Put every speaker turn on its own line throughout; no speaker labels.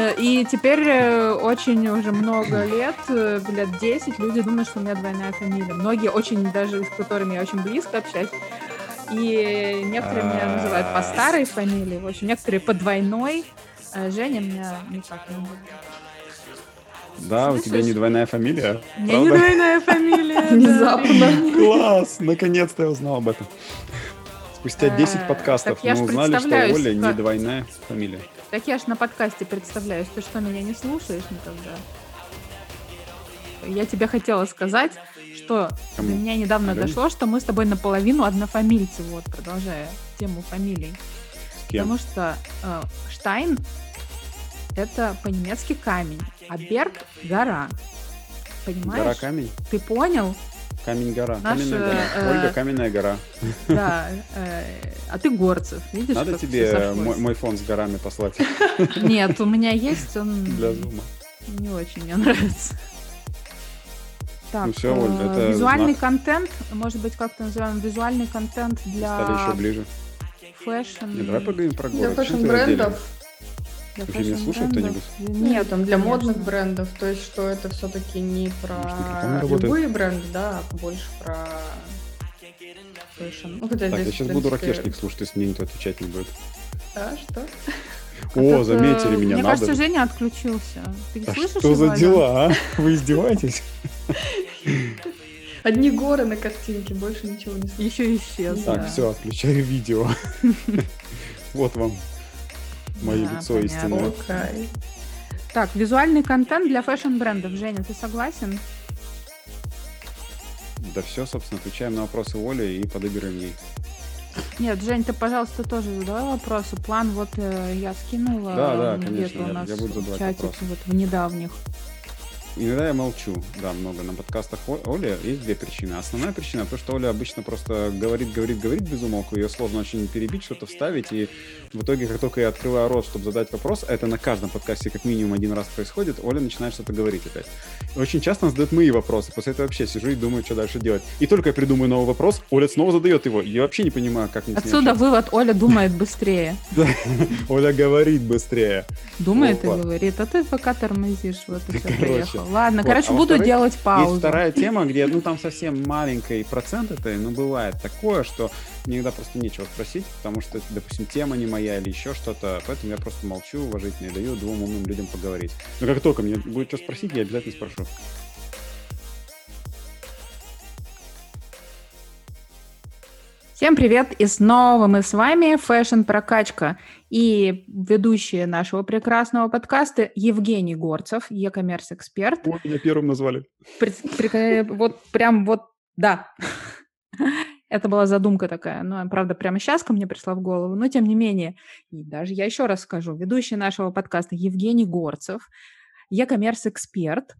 Э, и теперь э, очень уже много лет, э, лет 10, люди думают, что у меня двойная фамилия. Многие очень, даже с которыми я очень близко общаюсь, и некоторые меня называют по старой фамилии, в общем, некоторые по двойной. Женя меня никак не.
Да, у тебя не двойная фамилия?
У меня не двойная фамилия.
Внезапно.
Класс! Наконец-то я узнал об этом. Спустя 10 подкастов мы узнали, что у Оли не двойная фамилия.
Так я ж на подкасте представляюсь. Ты что, меня не слушаешь никогда? Я тебе хотела сказать, что Кому? до меня недавно Ага. дошло, что мы с тобой наполовину однофамильцы, вот, продолжая тему фамилий.
С кем?
Потому что э, Штайн это по-немецки камень, а Берг гора. Понимаешь?
Гора камень?
Ты понял?
Камень-гора. Наш, Каменная гора. Э, Ольга Каменная гора.
Да. Э, а ты Горцев. Видишь,
Надо тебе мой, мой фон с горами послать.
Нет, у меня есть, он...
Для зума.
Не очень мне нравится. Так,
ну все, Оль, это
визуальный
знак.
контент, может быть, как-то называем, визуальный контент для...
Стали еще ближе.
Фэшн.
Не, давай поговорим про город.
Для фэшн-брендов.
Для
Вообще меня слушает кто-нибудь?
Нет, там для конечно. модных брендов. То есть, что это все-таки не про любые бренды, да, а больше про
фэшн. Ну, хотя так, здесь, я сейчас буду ракешник слушать, если мне никто отвечать не будет.
А, что?
О, заметили меня,
Мне
надо.
кажется, Женя отключился. Ты
а
слышишь
что за дела, а? Вы издеваетесь?
Одни горы на картинке, больше ничего не слышу.
Еще исчез.
Так, все, отключаю видео. Вот вам мое да, лицо истинное.
Окей.
Так, визуальный контент для фэшн-брендов. Женя, ты согласен?
Да все, собственно, отвечаем на вопросы Оли и подыграем ей.
Нет, Жень, ты, пожалуйста, тоже задавай вопросы. План вот э, я скинула.
Да, да, конечно, я, я буду задавать
чатик,
вопросы.
Вот в недавних.
Иногда я молчу, да, много на подкастах Оли. Есть две причины. Основная причина то, что Оля обычно просто говорит, говорит, говорит без умолку. Ее сложно очень перебить, что-то вставить. И в итоге, как только я открываю рот, чтобы задать вопрос, это на каждом подкасте как минимум один раз происходит, Оля начинает что-то говорить опять. И очень часто она задает мои вопросы. После этого вообще сижу и думаю, что дальше делать. И только я придумаю новый вопрос, Оля снова задает его. Я вообще не понимаю, как мне
Отсюда вывод, Оля думает быстрее.
Оля говорит быстрее.
Думает и говорит, а ты пока тормозишь, вот и все, приехал. Ладно, короче, буду делать паузу.
Есть вторая тема, где, ну, там совсем маленький процент это, но бывает такое, что иногда просто нечего спросить, потому что, допустим, тема не моя или еще что-то, поэтому я просто молчу уважительно и даю двум умным людям поговорить. Но как только мне будет что спросить, я обязательно спрошу.
Всем привет! И снова мы с вами Fashion Прокачка и ведущие нашего прекрасного подкаста Евгений Горцев, e-commerce эксперт.
Вот меня первым назвали.
При, при, вот прям вот, да. Это была задумка такая, но, правда, прямо сейчас ко мне пришла в голову. Но, тем не менее, и даже я еще раз скажу, ведущий нашего подкаста Евгений Горцев, e-commerce эксперт,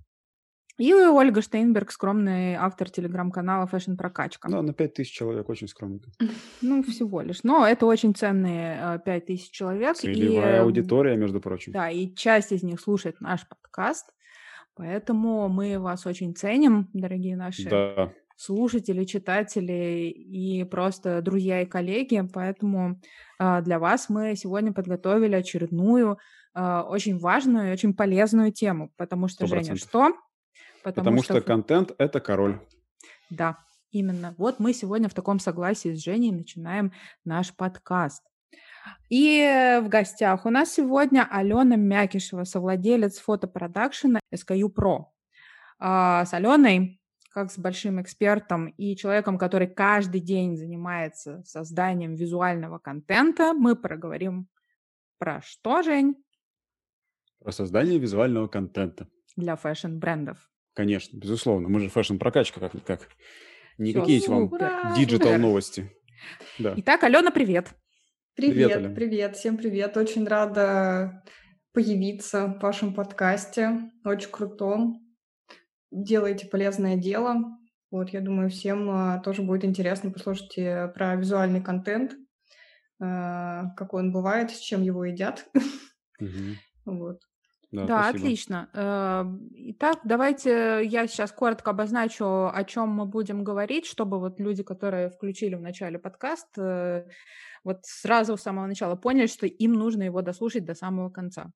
и Ольга Штейнберг, скромный автор телеграм-канала Fashion Прокачка.
Ну, на 5 тысяч человек, очень скромно.
Ну, всего лишь. Но это очень ценные 5 э, тысяч человек.
Целевая и, аудитория, между прочим.
Да, и часть из них слушает наш подкаст. Поэтому мы вас очень ценим, дорогие наши
да.
слушатели, читатели и просто друзья и коллеги. Поэтому э, для вас мы сегодня подготовили очередную э, очень важную и очень полезную тему. Потому что, 100%. Женя, что?
Потому, Потому что, что контент — это король.
Да, именно. Вот мы сегодня в таком согласии с Женей начинаем наш подкаст. И в гостях у нас сегодня Алена Мякишева, совладелец фотопродакшена SKU Pro. А, с Аленой, как с большим экспертом и человеком, который каждый день занимается созданием визуального контента, мы проговорим про что, Жень?
Про создание визуального контента.
Для фэшн-брендов.
Конечно, безусловно. Мы же фэшн-прокачка как-никак. Не какие-то вам диджитал новости.
Да. Итак, Алена, привет.
Привет, привет, привет, всем привет. Очень рада появиться в вашем подкасте. Очень круто. Делаете полезное дело. Вот, я думаю, всем а, тоже будет интересно послушать про визуальный контент, а, какой он бывает, с чем его едят.
Угу.
Вот.
Да, да отлично. Эм, итак, давайте я сейчас коротко обозначу, о чем мы будем говорить, чтобы вот люди, которые включили в начале подкаст, э, вот сразу с самого начала поняли, что им нужно его дослушать до самого конца.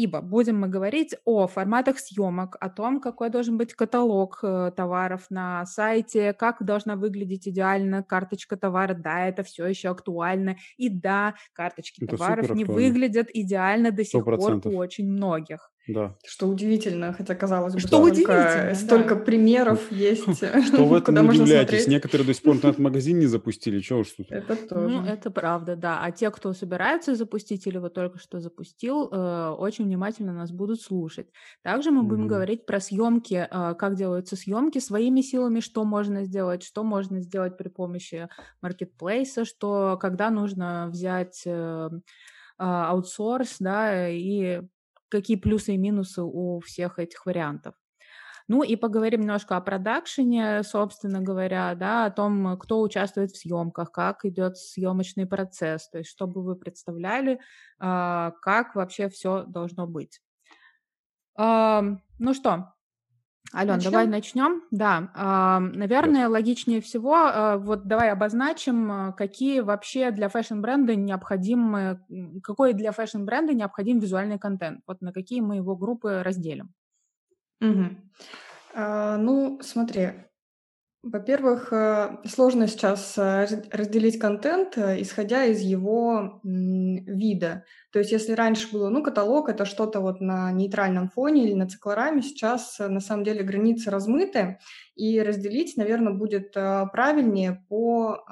Ибо будем мы говорить о форматах съемок, о том, какой должен быть каталог э, товаров на сайте, как должна выглядеть идеально карточка товара. Да, это все еще актуально. И да, карточки это товаров не выглядят идеально до сих 100%. пор у очень многих.
Да.
Что удивительно, хотя казалось бы, что столько, столько да. примеров есть.
Что в этом удивляетесь? Некоторые до сих пор интернет-магазин не запустили, чего уж тут.
Это тоже.
Ну, это правда, да. А те, кто собираются запустить или вот только что запустил, э, очень внимательно нас будут слушать. Также мы будем говорить про съемки, э, как делаются съемки своими силами, что можно сделать, что можно сделать при помощи маркетплейса, что когда нужно взять э, аутсорс, да, и какие плюсы и минусы у всех этих вариантов. Ну и поговорим немножко о продакшене, собственно говоря, да, о том, кто участвует в съемках, как идет съемочный процесс, то есть чтобы вы представляли, а, как вообще все должно быть. Ну что, Ален, начнем? давай начнем. Да, наверное, логичнее всего, э, вот давай обозначим, э, какие вообще для фэшн-бренда необходимы, какой для фэшн-бренда необходим визуальный контент. Вот на какие мы его группы разделим.
Угу. А, ну, смотри, во-первых, э, сложно сейчас э, разделить контент, э, исходя из его вида. То есть если раньше было, ну, каталог- это что-то вот на нейтральном фоне или на циклораме, сейчас на самом деле границы размыты, и разделить, наверное, будет правильнее по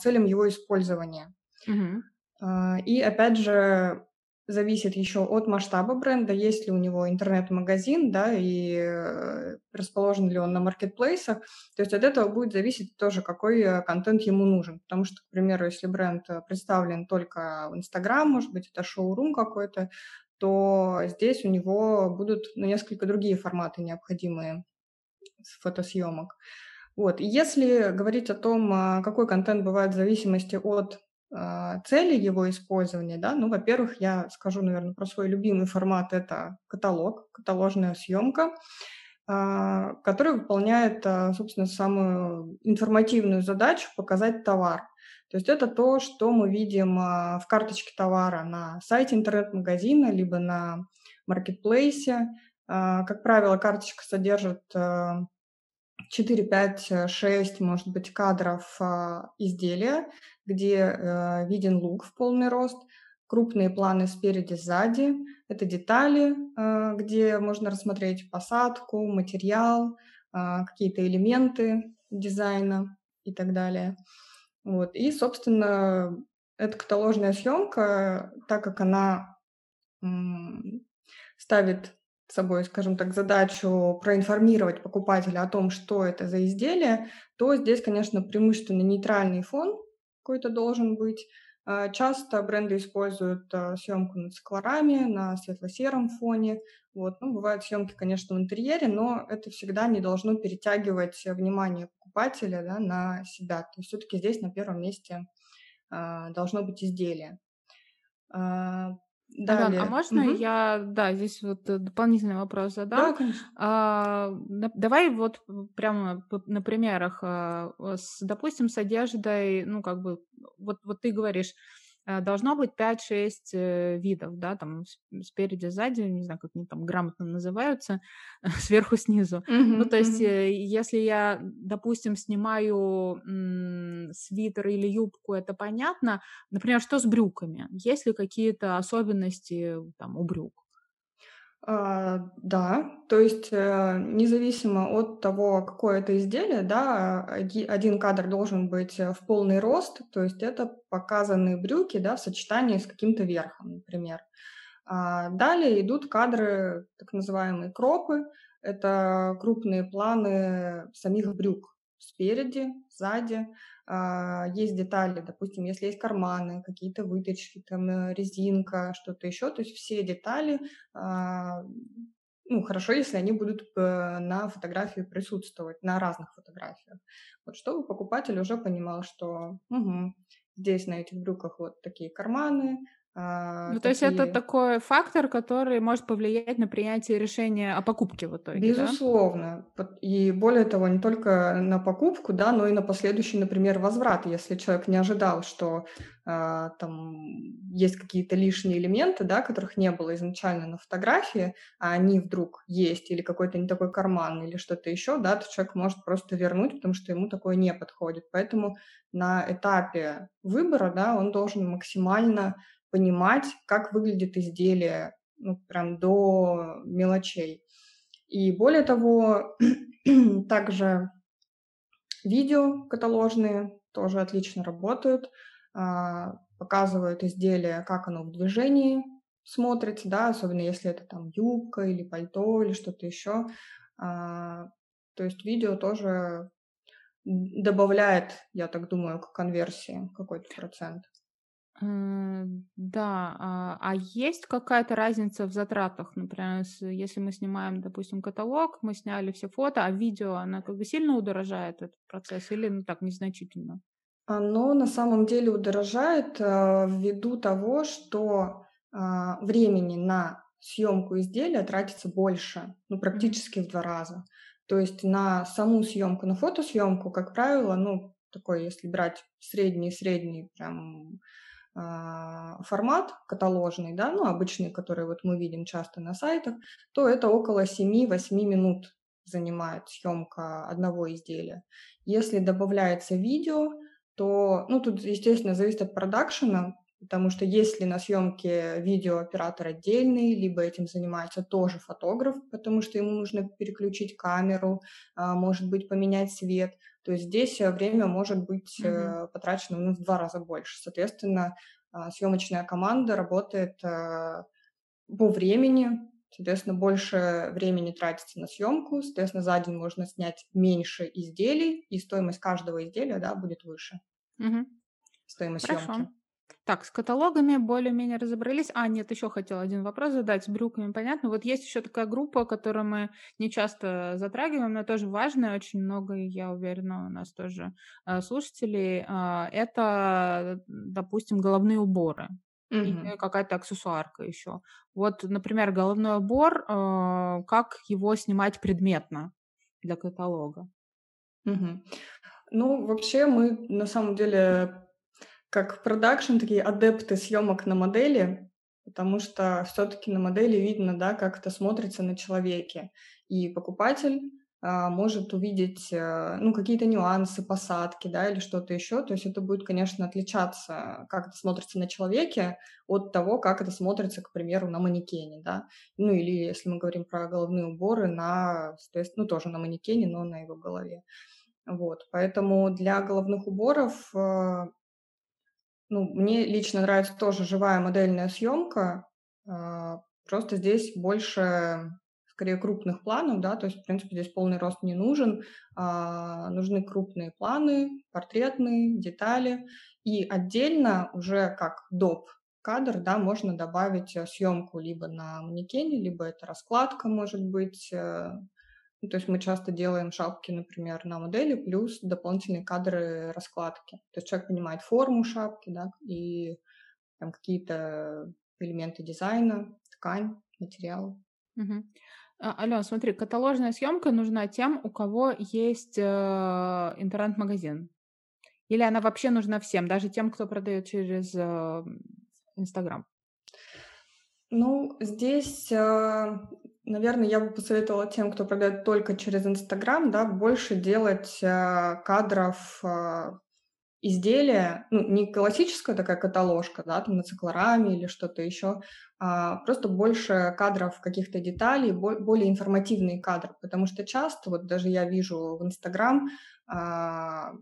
целям его использования.
Угу.
И опять же, зависит еще от масштаба бренда, есть ли у него интернет-магазин, да, и э, расположен ли он на маркетплейсах. То есть от этого будет зависеть тоже, какой э, контент ему нужен. Потому что, к примеру, если бренд э, представлен только в Инстаграм, может быть, это шоурум какой-то, то здесь у него будут ну, несколько другие форматы необходимые фотосъемок. Вот. И если говорить о том, а, какой контент бывает в зависимости от цели его использования, да, ну, во-первых, я скажу, наверное, про свой любимый формат, это каталог, каталожная съемка, а, который выполняет, а, собственно, самую информативную задачу показать товар. То есть это то, что мы видим в карточке товара на сайте интернет-магазина, либо на маркетплейсе. Как правило, карточка содержит 4, 5, 6, может быть, кадров изделия, где э, виден лук в полный рост, крупные планы спереди, сзади. Это детали, э, где можно рассмотреть посадку, материал, э, какие-то элементы дизайна и так далее. Вот. И, собственно, эта каталожная съемка, так как она ставит собой, скажем так, задачу проинформировать покупателя о том, что это за изделие, то здесь, конечно, преимущественно нейтральный фон, какой-то должен быть. А, часто бренды используют а, съемку над циклорами на светло-сером фоне. Вот. Ну, бывают съемки, конечно, в интерьере, но это всегда не должно перетягивать внимание покупателя да, на себя. То есть все-таки здесь на первом месте а, должно быть изделие.
Далее. Ален, а можно угу. я, да, здесь вот э, дополнительный вопрос задам?
Да, конечно.
А, давай вот прямо на примерах, а, с, допустим, с одеждой, ну, как бы, вот, вот ты говоришь, должно быть 5-6 э, видов, да, там спереди, сзади, не знаю, как они там грамотно называются, сверху, снизу. Mm-hmm, ну, то есть, mm-hmm. если я, допустим, снимаю м- свитер или юбку, это понятно. Например, что с брюками? Есть ли какие-то особенности там у брюк?
А, да, то есть э, независимо от того, какое это изделие, да, один кадр должен быть э, в полный рост, то есть это показанные брюки, да, в сочетании с каким-то верхом, например. А далее идут кадры, так называемые кропы, это крупные планы самих брюк спереди, сзади, есть детали, допустим, если есть карманы, какие-то выточки, там э, резинка, что-то еще, то есть все детали, а, ну, хорошо, если они будут э, на фотографии присутствовать, на разных фотографиях. Вот чтобы покупатель уже понимал, что угу, здесь на этих брюках вот такие карманы,
А, ну, то есть это такой фактор, который может повлиять на принятие решения о покупке в итоге,
Безусловно. Да? И более того, не только на покупку, да, но и на последующий, например, возврат. Если человек не ожидал, что а, там есть какие-то лишние элементы, да, которых не было изначально на фотографии, а они вдруг есть, или какой-то не такой карман, или что-то еще, да, то человек может просто вернуть, потому что ему такое не подходит. Поэтому на этапе выбора, да, он должен максимально понимать, как выглядит изделие, ну, прям до мелочей. И более того, также видео каталожные тоже отлично работают, а, показывают изделие, как оно в движении смотрится, да, особенно если это там юбка или пальто или что-то еще. А, то есть видео тоже добавляет, я так думаю, к конверсии какой-то процент.
Да, а, а есть какая-то разница в затратах? Например, если мы снимаем, допустим, каталог, мы сняли все фото, а видео, она как бы сильно удорожает этот процесс или ну так незначительно?
Оно на самом деле удорожает э, ввиду того, что а, времени на съемку изделия тратится больше, ну практически в два раза. То есть на саму съемку, на фотосъемку, как правило, ну такой, если брать средний-средний прям формат каталожный, да, ну, обычный, который вот мы видим часто на сайтах, то это около 7-8 минут занимает съемка одного изделия. Если добавляется видео, то, ну, тут, естественно, зависит от продакшена, потому что если на съемке видеооператор отдельный, либо этим занимается тоже фотограф, потому что ему нужно переключить камеру, а, может быть, поменять свет, то есть здесь э, время может быть mm-hmm. потрачено ну, в два раза больше. Соответственно, а, съемочная команда работает э, по времени, соответственно, больше времени тратится на съемку, соответственно, за день можно снять меньше изделий, и стоимость каждого изделия да, будет выше.
Угу.
Стоимость Хорошо. съемки.
Так, с каталогами более-менее разобрались. А, нет, еще хотел один вопрос задать. С брюками понятно. Вот есть еще такая группа, которую мы не часто затрагиваем, но тоже важная, очень много, я уверена, у нас тоже э, слушателей. Э, это, допустим, головные уборы. Mm-hmm. И какая-то аксессуарка еще. Вот, например, головной убор, э, как его снимать предметно для каталога?
Mm-hmm. Ну, вообще мы на самом деле как продакшн такие адепты съемок на модели, потому что все-таки на модели видно, да, как это смотрится на человеке. И покупатель а, может увидеть, а, ну, какие-то нюансы посадки, да, или что-то еще. То есть это будет, конечно, отличаться, как это смотрится на человеке, от того, как это смотрится, к примеру, на манекене, да. Ну, или если мы говорим про головные уборы, на, есть, ну, тоже на манекене, но на его голове. Вот, поэтому для головных уборов а, ну, мне лично нравится тоже живая модельная съемка. А, просто здесь больше, скорее, крупных планов, да, то есть, в принципе, здесь полный рост не нужен. А, нужны крупные планы, портретные, детали. И отдельно уже как доп кадр, да, можно добавить э, съемку либо на манекене, либо это раскладка, может быть, э, то есть мы часто делаем шапки, например, на модели, плюс дополнительные кадры раскладки. То есть человек понимает форму шапки, да, и там какие-то элементы дизайна, ткань, материал.
Угу. Алена, смотри, каталожная съемка нужна тем, у кого есть э, интернет-магазин. Или она вообще нужна всем, даже тем, кто продает через э, Инстаграм?
Ну, здесь э, Наверное, я бы посоветовала тем, кто продает только через Инстаграм, да, больше делать э, кадров э, изделия, ну, не классическая такая каталожка, да, там на циклораме или что-то еще, а просто больше кадров каких-то деталей, бо- более информативные кадры, потому что часто, вот даже я вижу в Инстаграм, э,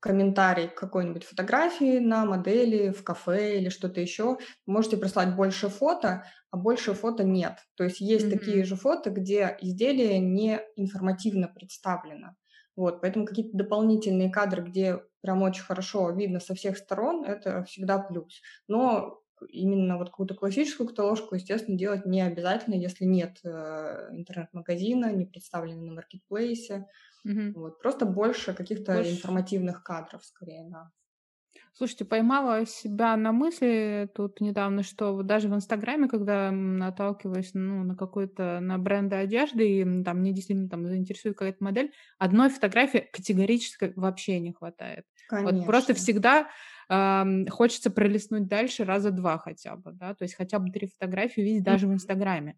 комментарий к какой-нибудь фотографии на модели, в кафе или что-то еще, можете прислать больше фото, а больше фото нет. То есть есть mm-hmm. такие же фото, где изделие не информативно представлено. Вот, поэтому какие-то дополнительные кадры, где прям очень хорошо видно со всех сторон, это всегда плюс. Но именно вот какую-то классическую каталожку, естественно, делать не обязательно, если нет э, интернет-магазина, не представлено на маркетплейсе. Угу. Вот, просто больше каких-то больше... информативных кадров, скорее, да.
Слушайте, поймала себя на мысли тут недавно, что даже в Инстаграме, когда наталкиваюсь ну, на какой-то на бренды одежды, и там мне действительно там заинтересует какая-то модель, одной фотографии категорически вообще не хватает. Конечно. Вот просто всегда э, хочется пролистнуть дальше раза два хотя бы, да, то есть хотя бы три фотографии видеть даже в Инстаграме.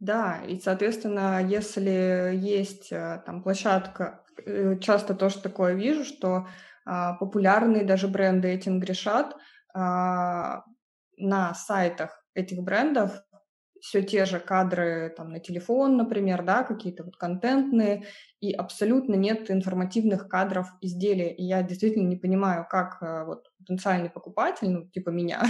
Да, и, соответственно, если есть э, там площадка, э, часто тоже такое вижу, что а, популярные даже бренды этим грешат. А, на сайтах этих брендов все те же кадры там, на телефон, например, да, какие-то вот контентные, и абсолютно нет информативных кадров изделия. И я действительно не понимаю, как э, вот потенциальный покупатель, ну, типа меня,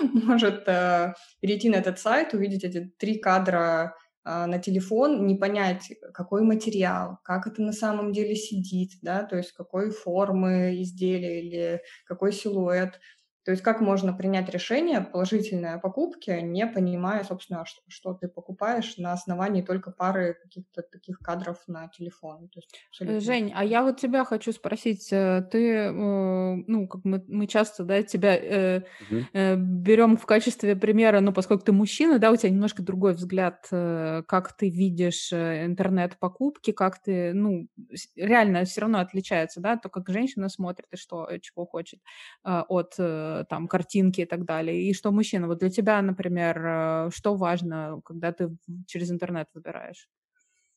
может э, перейти на этот сайт, увидеть эти три кадра а, на телефон, не понять, какой материал, как это на самом деле сидит, да, то есть какой формы изделия или какой силуэт. То есть как можно принять решение положительное о покупке, не понимая, собственно, что, что ты покупаешь на основании только пары каких-то таких кадров на телефон. То
есть Жень, а я вот тебя хочу спросить, э, ты, э, ну, как мы, мы часто, да, тебя э, угу. э, берем в качестве примера, ну, поскольку ты мужчина, да, у тебя немножко другой взгляд, э, как ты видишь интернет-покупки, как ты, ну, реально все равно отличается, да, то, как женщина смотрит и что, чего хочет э, от Э, там картинки и так далее, и что мужчина. Вот для тебя, например, э, что важно, когда ты через интернет выбираешь?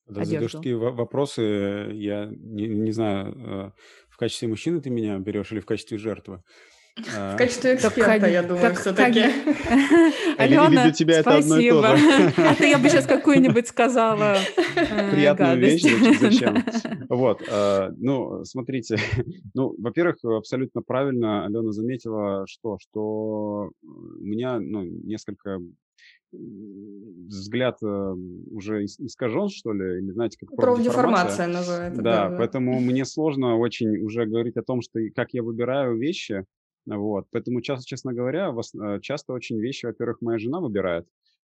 Да, задаешь такие вопросы, я не, не знаю, э, в качестве мужчины ты меня берешь или в качестве жертвы?
В качестве эксперта, я думаю, все-таки.
Алена, для тебя это одно и то же. А то я бы сейчас какую-нибудь сказала
э, Приятную вещь, зачем? Вот, э, ну, смотрите, ну, во-первых, абсолютно правильно Алена заметила, что, что у меня, ну, несколько взгляд э, уже искажен, что ли, или знаете, как
профдеформация называется.
Да, да, поэтому мне сложно очень уже говорить о том, что как я выбираю вещи, вот, поэтому часто, честно говоря, вас, э, часто очень вещи, во-первых, моя жена выбирает,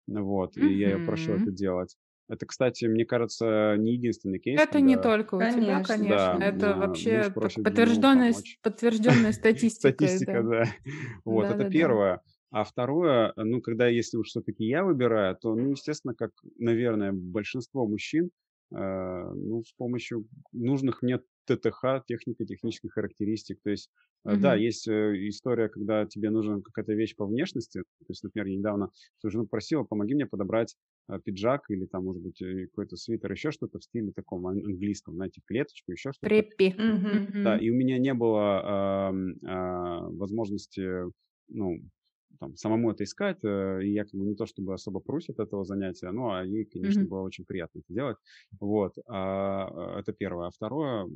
вот, и я ее прошу это делать. Это, кстати, мне кажется, не единственный кейс.
Это когда... не только у конечно. тебя, конечно. Да, это вообще подтвержденная, подтвержденная статистика.
Статистика, да. Вот, это первое. А второе, ну, когда если уж все-таки я выбираю, то, ну, естественно, как, наверное, большинство мужчин, э, ну, с помощью нужных мне ТТХ, техника технических характеристик. То есть, mm-hmm. да, есть э, история, когда тебе нужна какая-то вещь по внешности. То есть, например, я недавно свою жену просила, помоги мне подобрать э, пиджак или там, может быть, какой-то свитер, еще что-то в стиле таком английском, знаете, клеточку, еще что-то.
Преппи.
Mm-hmm. Да, и у меня не было э, э, возможности, ну, там, самому это искать, э, и я как бы не то чтобы особо просит этого занятия, ну, а ей, конечно, mm-hmm. было очень приятно это делать. Вот, а, это первое. А второе,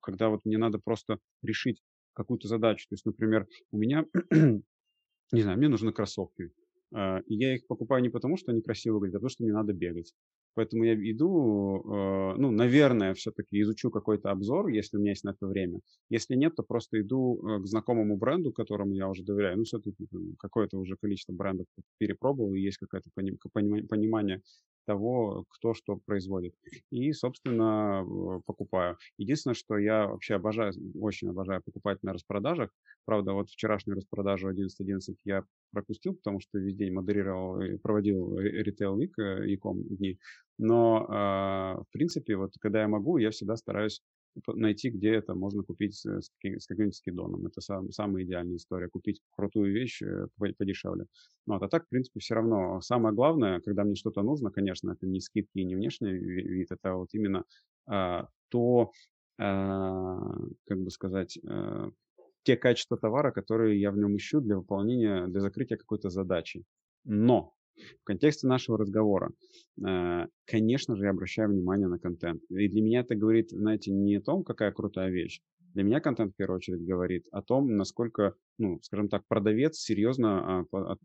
когда вот мне надо просто решить какую-то задачу, то есть, например, у меня, не знаю, мне нужны кроссовки, а, и я их покупаю не потому, что они красиво выглядят, а потому, что мне надо бегать. Поэтому я иду, э, ну, наверное, все-таки изучу какой-то обзор, если у меня есть на это время. Если нет, то просто иду э, к знакомому бренду, которому я уже доверяю. Ну, все-таки какое-то уже количество брендов перепробовал, и есть какое-то понимание того, кто что производит. И, собственно, покупаю. Единственное, что я вообще обожаю, очень обожаю покупать на распродажах. Правда, вот вчерашнюю распродажу 11.11 я пропустил, потому что весь день модерировал, проводил Retail Week, Ecom дни. Но, а, в принципе, вот когда я могу, я всегда стараюсь найти, где это можно купить с, каким-нибудь скидоном. Это сам, самая идеальная история. Купить крутую вещь э, подешевле. Вот. А так, в принципе, все равно самое главное, когда мне что-то нужно, конечно, это не скидки и не внешний вид, это вот именно а, то, а, как бы сказать, а, те качества товара, которые я в нем ищу для выполнения, для закрытия какой-то задачи. Но в контексте нашего разговора, э, конечно же, я обращаю внимание на контент. И для меня это говорит, знаете, не о том, какая крутая вещь. Для меня контент в первую очередь говорит о том, насколько, ну, скажем так, продавец серьезно а,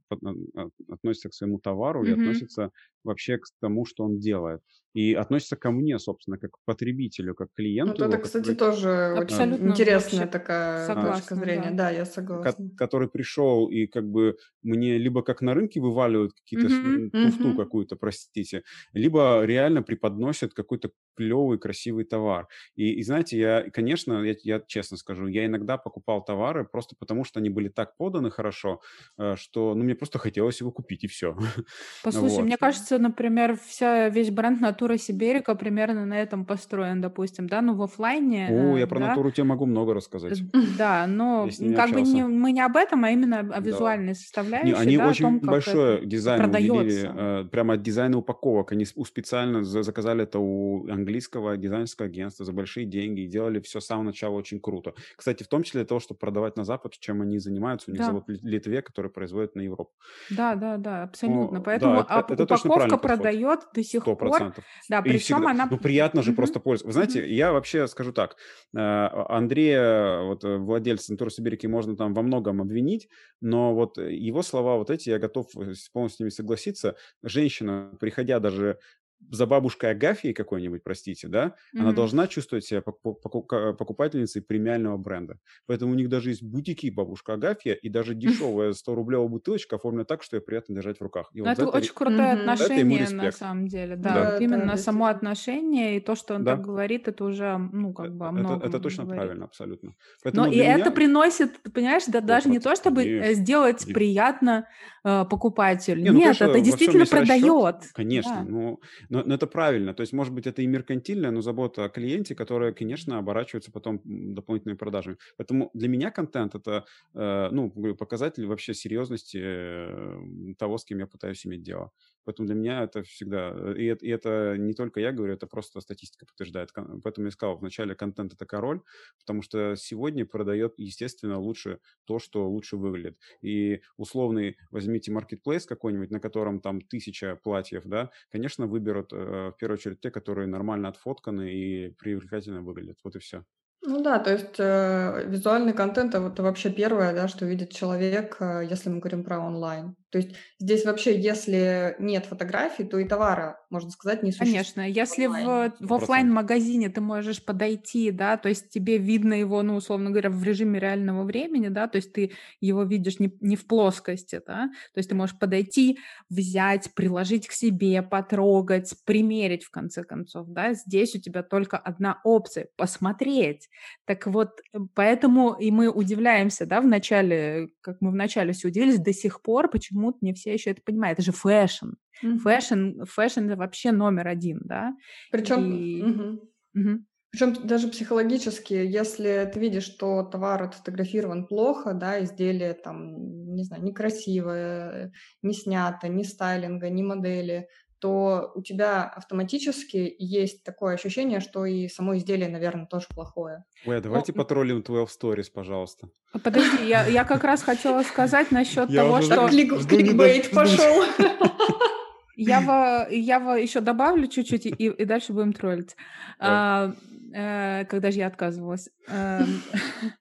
относится к своему товару mm-hmm. и относится вообще к тому, что он делает. и относится ко мне, собственно, как к потребителю, как к клиенту. Вот
это, кстати, тоже Абсолютно интересная такая согласна, точка зрения. Да. да, я согласна.
Который пришел и как бы мне либо как на рынке вываливают какие-то mm-hmm, туфту mm-hmm. какую-то, простите, либо реально преподносят какой-то клевый, красивый товар. И, и знаете, я, конечно, я, я честно скажу, я иногда покупал товары просто потому, что они были так поданы хорошо, э, что ну, мне просто хотелось его купить, и все.
Послушай, вот. мне кажется, например, вся, весь бренд Натура Сиберика примерно на этом построен, допустим, да, ну в офлайне.
О, я про да? Натуру тебе могу много рассказать.
Да, но как бы не, мы не об этом, а именно о визуальной да. составляющей.
Не, они да, очень том, большой дизайн продается. э, прямо от дизайна упаковок. Они специально заказали это у английского дизайнерского агентства за большие деньги и делали все с самого начала очень круто. Кстати, в том числе для того, чтобы продавать на Запад, чем они занимаются. У них да. завод Литве, который производит на Европу.
Да, да, да, абсолютно. О, Поэтому да, это, это упаковка продает до сих 100%. пор. Да, причем она...
Ну, приятно же mm-hmm. просто пользоваться. Вы знаете, mm-hmm. я вообще скажу так. Э, Андрея, вот э, владельца Натура Сибирики, можно там во многом обвинить, но вот его слова вот эти, я готов э, полностью с ними согласиться. Женщина, приходя даже за бабушкой Агафьей какой-нибудь, простите, да, mm-hmm. она должна чувствовать себя покупательницей премиального бренда. Поэтому у них даже есть бутики бабушка Агафья, и даже дешевая 100-рублевая бутылочка оформлена так, что ее приятно держать в руках.
И вот это, это очень крутое mm-hmm. отношение, на самом деле. Да, да. Вот именно это само отношение и то, что он да. так говорит, это уже, ну, как бы
много.
Это,
это точно
говорит.
правильно, абсолютно.
Поэтому Но и меня... это приносит, понимаешь, да, даже не то, чтобы Конечно. сделать приятно э, покупателю. Не, ну, Нет, конечно, это действительно продает.
Расчет, конечно, да. ну, но, но это правильно. То есть, может быть, это и меркантильная, но забота о клиенте, которая, конечно, оборачивается потом дополнительными продажами. Поэтому для меня контент это, э, ну, показатель вообще серьезности э, того, с кем я пытаюсь иметь дело. Поэтому для меня это всегда... Э, и и это не только я говорю, это просто статистика подтверждает. Поэтому я сказал, вначале контент — это король, потому что сегодня продает, естественно, лучше то, что лучше выглядит. И условный, возьмите маркетплейс какой-нибудь, на котором там тысяча платьев, да, конечно, выберут э, в первую очередь те, которые нормально отфотканы и привлекательно выглядят. Вот и все.
Ну да, то есть э, визуальный контент это, вообще первое, да, что видит человек, э, если мы говорим про онлайн. То есть здесь вообще, если нет фотографий, то и товара, можно сказать, не существует.
Конечно, если в, в офлайн магазине ты можешь подойти, да, то есть тебе видно его, ну, условно говоря, в режиме реального времени, да, то есть ты его видишь не, не в плоскости, да, то есть ты можешь подойти, взять, приложить к себе, потрогать, примерить в конце концов, да, здесь у тебя только одна опция — посмотреть. Так вот, э, поэтому и мы удивляемся, да, в начале, как мы в начале все удивились, до сих пор, почему почему-то не все еще это понимают. Это же фэшн. Mm-hmm. Фэшн, фэшн это вообще номер один, да.
Причем, И... mm-hmm. Mm-hmm. Причем даже психологически, если ты видишь, что товар отфотографирован плохо, да, изделие там, не знаю, некрасивое, не снято, ни стайлинга, ни модели, то у тебя автоматически есть такое ощущение, что и само изделие, наверное, тоже плохое.
Ой, а давайте Но... потроллим 12 Stories, пожалуйста.
А подожди, я, я как раз хотела сказать насчет того, что...
Клик, кликбейт пошел.
Я, я еще добавлю чуть-чуть, и, и дальше будем троллить. А, э, когда же я отказывалась? Эм,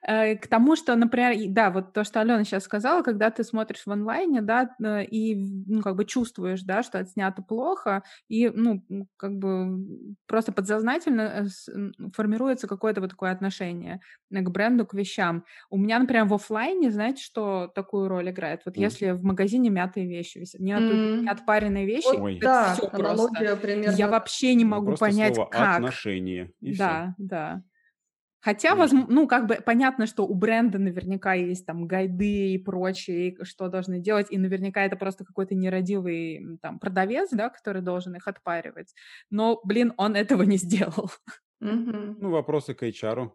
к тому, что, например, да, вот то, что Алена сейчас сказала, когда ты смотришь в онлайне, да, э, и, ну, как бы чувствуешь, да, что отснято плохо, и, ну, как бы просто подсознательно э, формируется какое-то вот такое отношение к бренду, к вещам. У меня, например, в офлайне, знаете, что такую роль играет? Вот mm. если в магазине мятые вещи висят, не, mm. не отпаренные вещи,
это да, все просто. Примерно.
Я вообще не могу
просто
понять,
слово
как.
отношения.
да, все. да. Хотя, возможно, ну, как бы понятно, что у бренда наверняка есть там гайды и прочее, что должны делать, и наверняка это просто какой-то нерадивый там продавец, да, который должен их отпаривать. Но, блин, он этого не сделал.
Ну, вопросы к HR.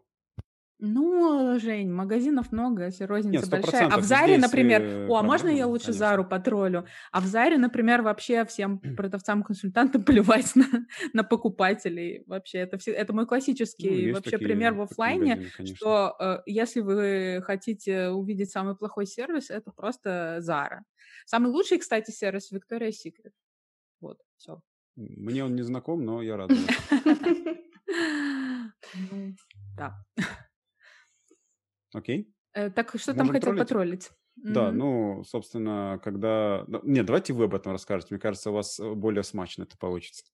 Ну, Жень, магазинов много, если розница Нет, большая. А в Заре, например, э, о, а можно я лучше конечно. Зару потроллю? А в Заре, например, вообще всем продавцам-консультантам плевать на, на покупателей. Вообще, это, все, это мой классический ну, вообще пример в офлайне, что э, если вы хотите увидеть самый плохой сервис, это просто Зара. Самый лучший, кстати, сервис Victoria's Secret. Вот, все.
Мне он не знаком, но я рад.
Да.
Окей.
Э, так что там хотел потроллить?
Да, ну, собственно, когда... Нет, давайте вы об этом расскажете. Мне кажется, у вас э, более смачно это получится.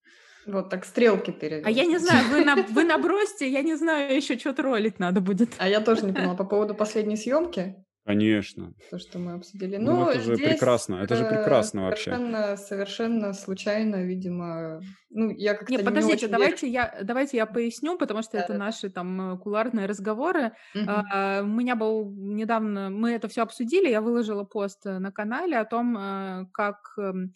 Вот так стрелки перевел.
А я не знаю, вы, на, вы набросьте, я не знаю, еще что-то ролить надо будет.
А я тоже не поняла по поводу последней съемки.
Конечно.
То, что мы обсудили.
Ну, ну это же прекрасно, это же прекрасно вообще.
Совершенно, совершенно случайно, видимо. Ну, я как-то
не, подождите, не давайте я, давайте я поясню, потому что да, это да. наши там кулуарные разговоры. Угу. А, у меня был недавно, мы это все обсудили, я выложила пост на канале о том, э, как эм,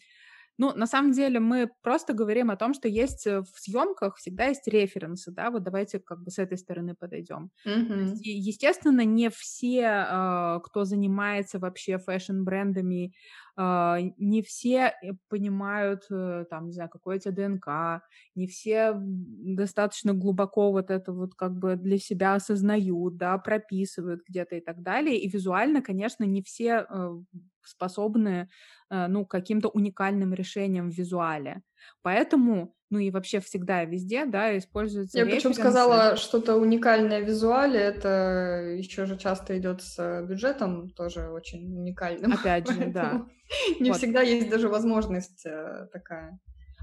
ну, на самом деле мы просто говорим о том, что есть э, в съемках всегда есть референсы, да, вот давайте как бы с этой стороны подойдем. Mm-hmm. Естественно, не все, а, кто занимается вообще фэшн-брендами, не все э, понимают, э, там, не знаю, какое-то ДНК, не все достаточно глубоко вот это вот как бы для себя осознают, да, прописывают где-то и так далее. И визуально, конечно, не все способны, э, ну, каким-то уникальным решением в визуале. Поэтому, ну и вообще всегда везде, да, используется.
Я причем сказала что-то уникальное в визуале, это еще же часто идет с бюджетом, тоже очень уникальным.
Опять же, да.
Не всегда есть даже возможность э, такая.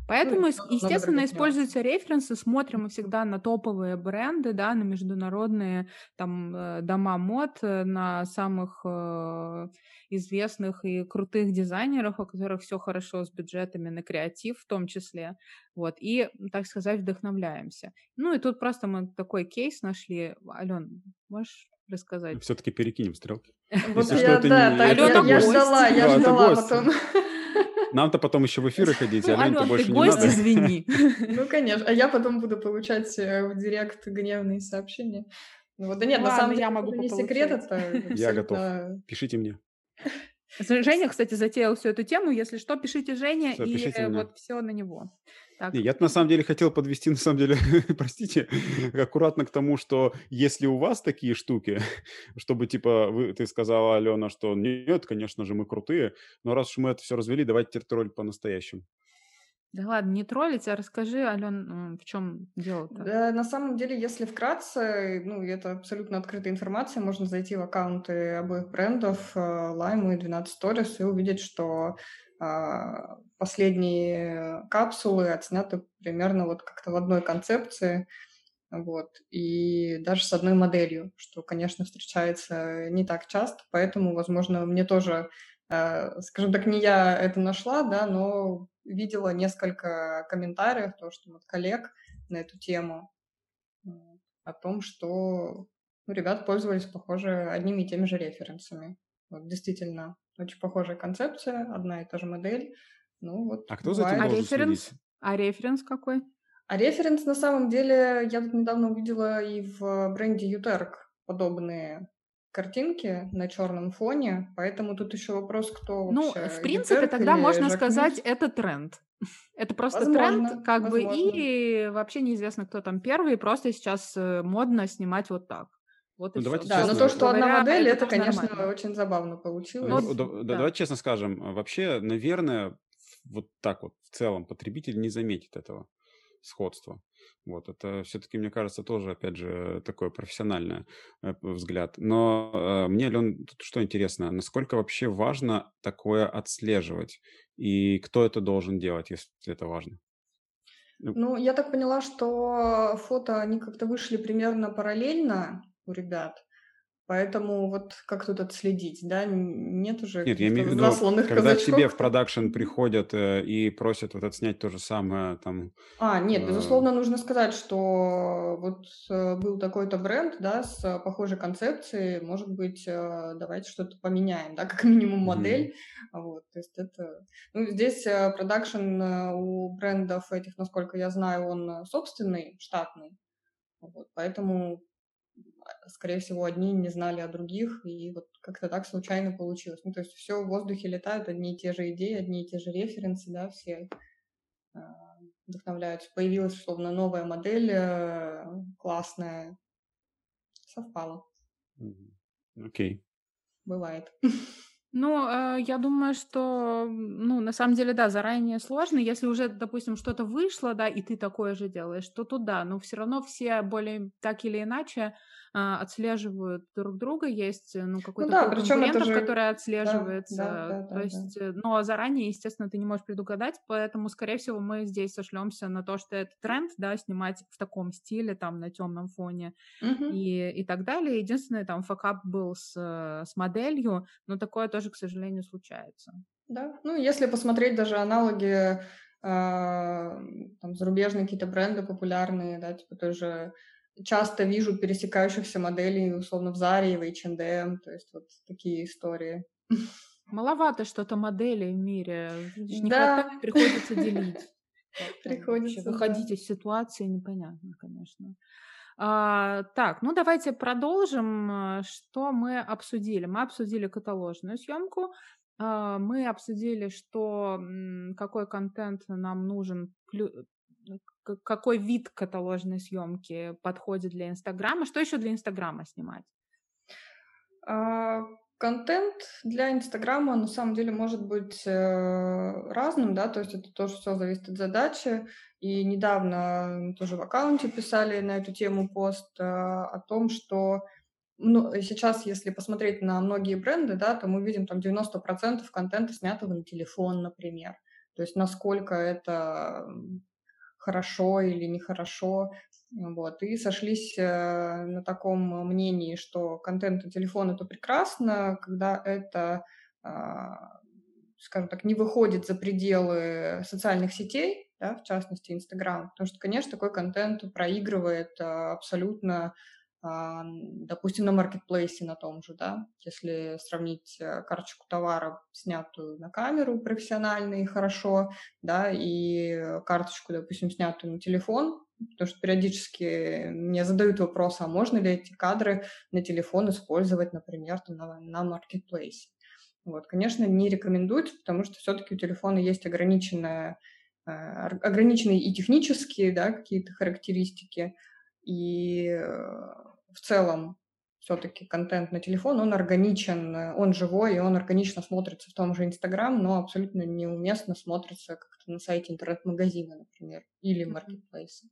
Поэтому, ну, естественно, используются референсы, смотрим мы всегда на топовые бренды, да, на международные там э, дома мод, э, на самых э, известных и крутых дизайнеров, у которых все хорошо с бюджетами на креатив в том числе, вот, и, так сказать, вдохновляемся. Ну и тут просто мы такой кейс нашли. Ален, можешь рассказать?
Все-таки перекинем стрелки.
Вот я, да, я ждала, я ждала потом.
Нам-то потом еще в эфиры ходить, а
нам-то
больше
не
надо.
извини.
Ну, конечно. А я потом буду получать э, в директ гневные сообщения. Ну, вот, да нет, на самом деле, я могу не секрет, это...
Я готов. Пишите мне.
Женя, кстати, затеял всю эту тему. Если что, пишите Женя, все, и пишите вот все на него.
Так. Я на самом деле хотел подвести, на самом деле, простите, аккуратно к тому, что если у вас такие штуки, чтобы, типа, вы, ты сказала, Алена, что нет, конечно же, мы крутые, но раз уж мы это все развели, давайте теперь троллить по-настоящему.
Да ладно, не троллить, а расскажи, Ален, в чем дело-то?
Да, на самом деле, если вкратце, ну, это абсолютно открытая информация, можно зайти в аккаунты обоих брендов, э, Lime и 12 Stories, и увидеть, что последние капсулы отсняты примерно вот как-то в одной концепции, вот, и даже с одной моделью, что, конечно, встречается не так часто, поэтому, возможно, мне тоже, э, скажем так, не я это нашла, да, но видела несколько комментариев, то, что вот коллег на эту тему, о том, что ну, ребят пользовались, похоже, одними и теми же референсами. Вот, действительно, очень похожая концепция, одна и та же модель. Ну, вот,
а кто за этим а референс? Следить?
А референс какой?
А референс, на самом деле, я тут недавно увидела и в бренде Ютерк подобные картинки на черном фоне, поэтому тут еще вопрос, кто
Ну, в принципе, тогда можно Жакмус. сказать, это тренд. Это просто возможно, тренд, как возможно. бы, и вообще неизвестно, кто там первый, просто сейчас э, модно снимать вот так. Вот
ну,
давайте
да, честно.
но то, что одна модель, это, конечно, нормально. очень забавно получилось.
Ну, да, да. Давайте честно скажем, вообще, наверное, вот так вот в целом потребитель не заметит этого сходства. Вот, это все-таки, мне кажется, тоже, опять же, такой профессиональный э, взгляд. Но э, мне, Лен, тут что интересно, насколько вообще важно такое отслеживать? И кто это должен делать, если это важно?
Ну, ну я так поняла, что фото, они как-то вышли примерно параллельно у ребят. Поэтому вот как тут отследить, да? Нет уже
Нет, я имею в виду, когда казачков. тебе в продакшн приходят э, и просят вот отснять то же самое там.
А, нет, э... безусловно, нужно сказать, что вот э, был такой-то бренд, да, с похожей концепцией, может быть, э, давайте что-то поменяем, да, как минимум модель. Mm-hmm. Вот, то есть это... Ну, здесь э, продакшн э, у брендов этих, насколько я знаю, он собственный, штатный. Вот, поэтому скорее всего, одни не знали о других, и вот как-то так случайно получилось. Ну, то есть все в воздухе летают, одни и те же идеи, одни и те же референсы, да, все э, вдохновляются. Появилась, условно, новая модель, э, классная, совпало.
Окей. Okay.
Бывает.
Ну, э, я думаю, что, ну, на самом деле, да, заранее сложно. Если уже, допустим, что-то вышло, да, и ты такое же делаешь, то туда, но все равно все более так или иначе отслеживают друг друга, есть ну,
Ну
какой-то
да, причем это
конкурентов,
же...
который
Да,
отслеживается.
да, да,
То
да, да.
есть, э, но заранее, естественно, ты не можешь предугадать, поэтому, скорее всего, мы здесь сошлемся на то, что это тренд, да, снимать в таком стиле, там, на темном фоне
Мгм.
и, и так далее. Единственное, там, факап был с, э, с моделью, но такое тоже, к сожалению, случается.
Да, ну если посмотреть даже аналоги, а, там, зарубежные какие-то бренды популярные, да, типа тоже часто вижу пересекающихся моделей, условно, в Заре и в H&M, то есть вот такие истории.
Маловато что-то моделей в мире. Не
Да.
хватает, приходится делить.
Приходится,
выходить из ситуации непонятно, конечно. А, так, ну давайте продолжим. А, Что мы обсудили? Мы обсудили каталожную съемку. А, Мы обсудили, что какой контент нам нужен, какой вид каталожной съемки подходит для Инстаграма. Что еще для Инстаграма снимать?
А, Контент для Инстаграма на самом деле может быть э, разным, да, то есть это тоже все зависит от задачи. И недавно тоже в аккаунте писали на эту тему пост э, о том, что ну, сейчас, если посмотреть на многие бренды, да, то мы видим там 90% контента снятого на телефон, например. То есть насколько это хорошо или нехорошо. Вот. И сошлись э, на таком мнении, что контент на телефон это прекрасно, когда это, а, скажем так, не выходит за пределы социальных сетей, да, в частности Инстаграм, потому что, конечно, такой контент проигрывает а, абсолютно, допустим, на маркетплейсе на том же, да, если сравнить э, карточку товара, снятую на камеру профессионально и хорошо, да, и карточку, допустим, снятую на телефон, потому что периодически мне задают вопрос, а можно ли эти кадры на телефон использовать, например, там, на, на маркетплейсе. Вот, конечно, не рекомендуется, потому что все-таки у телефона есть ограниченная, э, ограниченные и технические да, какие-то характеристики, и э, в целом все-таки контент на телефон, он органичен, э, он живой, и он органично смотрится в том же Инстаграм, но абсолютно неуместно смотрится как-то на сайте интернет-магазина, например, или маркетплейса.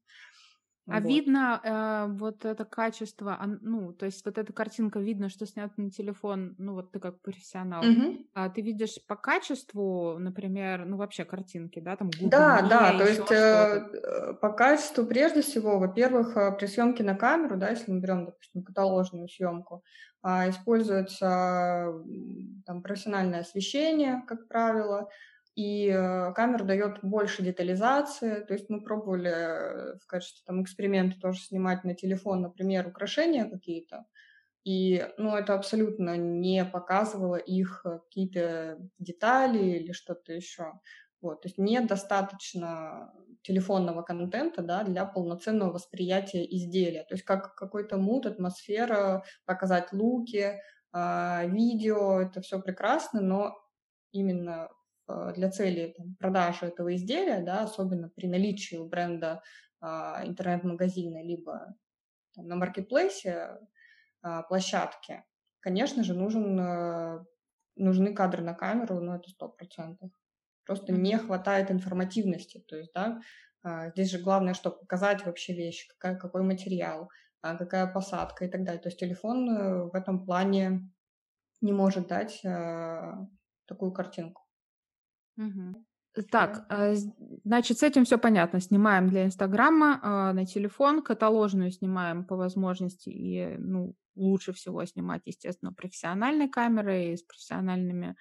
А
Вот.
видно э, вот это качество, ну, то есть вот эта картинка видно, что снята на телефон, ну, вот ты как профессионал,
Мгм.
а ты видишь по качеству, например, ну, вообще картинки, да, там
Да, да,
глубине,
то есть
что-то.
э, по качеству прежде всего, во-первых, э, при съемке на камеру, да, если мы берем, допустим, каталожную съемку, а, используется м, там профессиональное освещение, как правило, и э, камера дает больше детализации. То есть мы пробовали э, в качестве там эксперимента тоже снимать на телефон, например, украшения какие-то, и, ну, это абсолютно не показывало их э, какие-то детали или что-то еще. Вот, то есть недостаточно телефонного контента да, для полноценного восприятия изделия. То есть как какой-то мут, атмосфера, показать луки, а, видео, это все прекрасно, но именно для цели там, продажи этого изделия, да, особенно при наличии у бренда а, интернет-магазина либо там, на маркетплейсе а, площадки, конечно же, нужен, э, нужны кадры на камеру, но это сто процентов. Просто не хватает информативности. То есть, да, а, здесь же главное, что показать вообще вещи, какая, какой материал, а, какая посадка и так далее. То есть телефон э, в этом плане не может дать такую картинку.
Мгм. Так, з- значит, с этим все понятно. Снимаем для Инстаграма а, на телефон, каталожную снимаем по возможности и, ну, лучше всего снимать, естественно, профессиональной камерой с профессиональными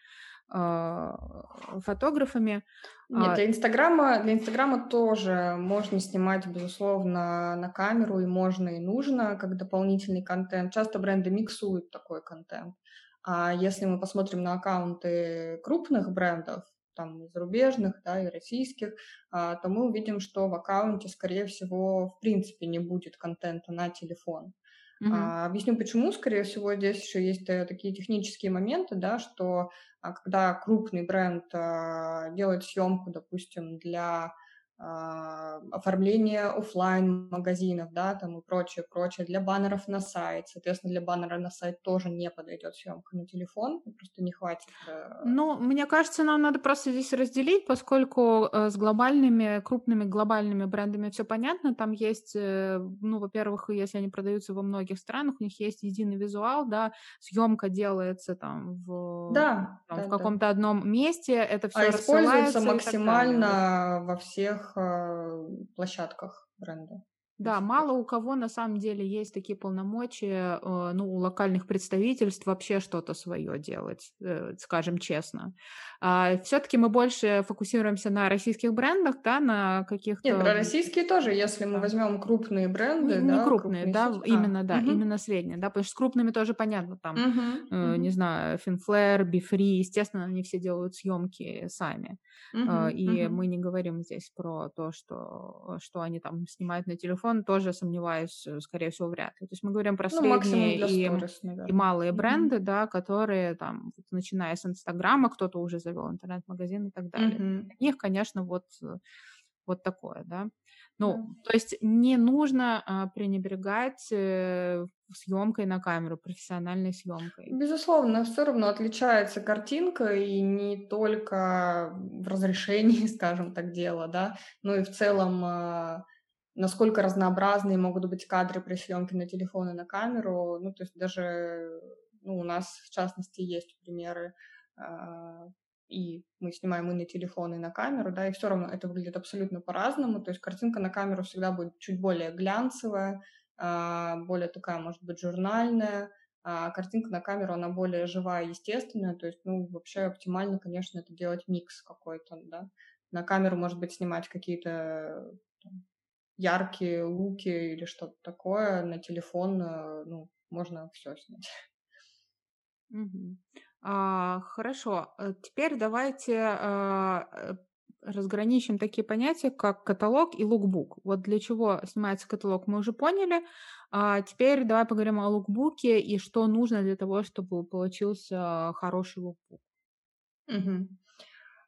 фотографами.
Нет,
А,
для Инстаграма, для Инстаграма тоже можно снимать, безусловно, на камеру, и можно, и нужно, как дополнительный контент. Часто бренды миксуют такой контент. А если мы посмотрим на аккаунты крупных брендов, там и зарубежных, да, и российских, а, то мы увидим, что в аккаунте, скорее всего, в принципе не будет контента на телефон.
мгм.
А, Объясню почему. Скорее всего, здесь еще есть э, такие технические моменты, да, что а, когда крупный бренд а, делает съемку, допустим, для оформление офлайн магазинов, да, там и прочее, прочее, для баннеров на сайт. Соответственно, для баннера на сайт тоже не подойдет съемка на телефон, просто не хватит. Э,
ну, мне кажется, нам надо просто здесь разделить, поскольку э, с глобальными, крупными глобальными брендами все понятно. Там есть, э, ну, во-первых, если они продаются во многих странах, у них есть единый визуал, да, съемка делается там в,
да,
там,
да,
в каком-то да. одном месте, это все
а используется максимально во всех э, площадках бренда.
Да, мало у кого на самом деле есть такие полномочия, э, ну, у локальных представительств вообще что-то свое делать, э, скажем честно. А, Все-таки мы больше фокусируемся на российских брендах, да, на каких-то...
Нет, про российские тоже, если мы возьмем крупные бренды,
не,
да,
крупные, крупные да, сети. именно, а, да, угу. именно средние, да, потому что с крупными тоже понятно, там, угу, э, угу. не знаю, Финфлэр, Бифри, естественно, они все делают съемки сами, угу, и угу. мы не говорим здесь про то, что, что они там снимают на телефон, телефон тоже сомневаюсь, э, скорее всего, вряд ли. То есть мы говорим про ну, средние и, stories, и малые бренды, mm-hmm. да, которые там, начиная с Инстаграма, кто-то уже завел интернет-магазин и так далее. Mm-hmm. Для них, конечно, вот, э, вот такое, да. Ну, mm-hmm. то есть не нужно а, пренебрегать э, съемкой на камеру, профессиональной съемкой.
Безусловно, все равно отличается картинка, и не только в разрешении, скажем так, дело, да, но и в целом а, насколько разнообразные могут быть кадры при съемке на телефон и на камеру. Ну, то есть даже ну, у нас, в частности, есть примеры, э, и мы снимаем и на телефон, и на камеру, да, и все равно это выглядит абсолютно по-разному. То есть картинка на камеру всегда будет чуть более глянцевая, э, более такая, может быть, журнальная, а картинка на камеру, она более живая, естественная, то есть, ну, вообще оптимально, конечно, это делать микс какой-то, да. На камеру, может быть, снимать какие-то яркие луки или что-то такое на телефон, э, ну, можно все снять.
Угу. А, хорошо, э, теперь давайте а, разграничим такие понятия, как каталог и лукбук. Вот для чего снимается каталог, мы уже поняли. А теперь давай поговорим о лукбуке и что нужно для того, чтобы получился хороший лукбук.
Угу.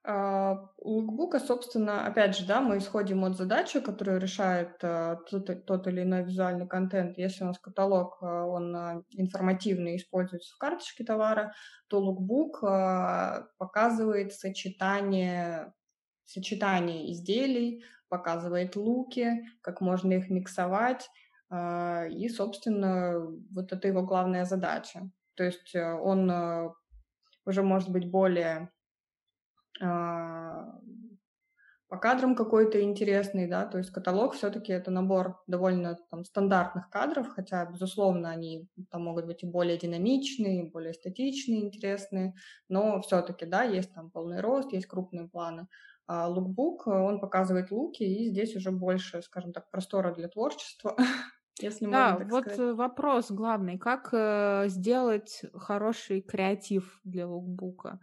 А, у лукбука, собственно, опять же, да, мы исходим от задачи, которую решает а, тот, тот или иной визуальный контент. Если у нас каталог, а, он информативный, используется в карточке товара, то лукбук показывает сочетание, сочетание изделий, показывает луки, как можно их миксовать, и, собственно, вот это его главная задача. То есть он уже может быть более а, по кадрам какой-то интересный, да, то есть каталог все-таки это набор довольно там стандартных кадров, хотя, безусловно, они там могут быть и более динамичные, и более эстетичные, интересные, но все-таки, да, есть там полный рост, есть крупные планы. А лукбук, он показывает луки, и здесь уже больше, скажем так, простора для творчества, если
да,
можно
вот
сказать.
вопрос главный, как э, сделать хороший креатив для лукбука?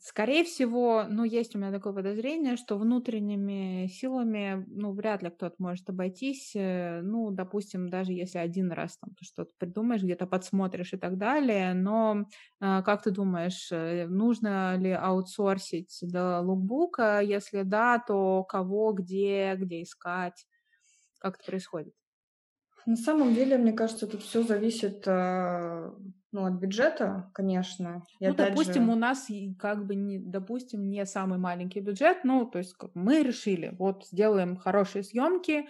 Скорее всего, ну, есть у меня такое подозрение, что внутренними силами, ну, вряд ли кто-то может обойтись. Э, ну, допустим, даже если один раз там что-то придумаешь, где-то подсмотришь и так далее. Но э, как ты думаешь, э, нужно ли аутсорсить до лукбука? Если да, то кого, где, где искать? Как это происходит?
На самом деле, мне кажется, тут все зависит ну, от бюджета, конечно.
И ну, допустим, же... у нас как бы, не, допустим, не самый маленький бюджет, ну, то есть как мы решили, вот сделаем хорошие съемки,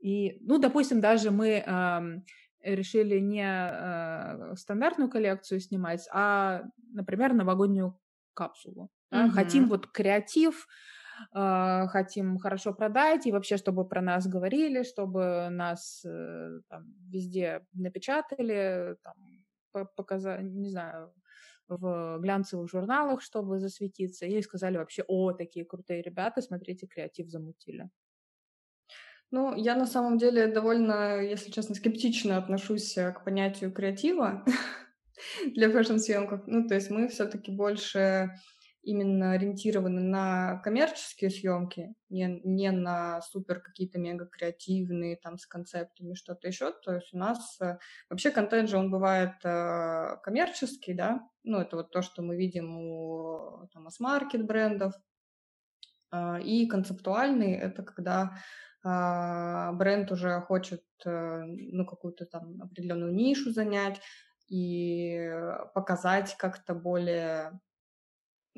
и, ну, допустим, даже мы э, решили не э, стандартную коллекцию снимать, а, например, новогоднюю капсулу. Да? Угу. Хотим вот креатив, э, хотим хорошо продать, и вообще, чтобы про нас говорили, чтобы нас э, там, везде напечатали, там, показать, не знаю, в глянцевых журналах, чтобы засветиться, и сказали вообще, о, такие крутые ребята, смотрите, креатив замутили.
Ну, я на самом деле довольно, если честно, скептично отношусь э, к понятию креатива для фэшн-съемков. Ну, то есть мы все-таки больше именно ориентированы на коммерческие съемки, не, не на супер какие-то мега креативные, там, с концептами, что-то еще. То есть у нас э, вообще контент же, он бывает э, коммерческий, да, ну, это вот то, что мы видим у там, масс-маркет брендов, А, и концептуальный — это когда а, бренд уже хочет э, ну, какую-то там определенную нишу занять и показать как-то более...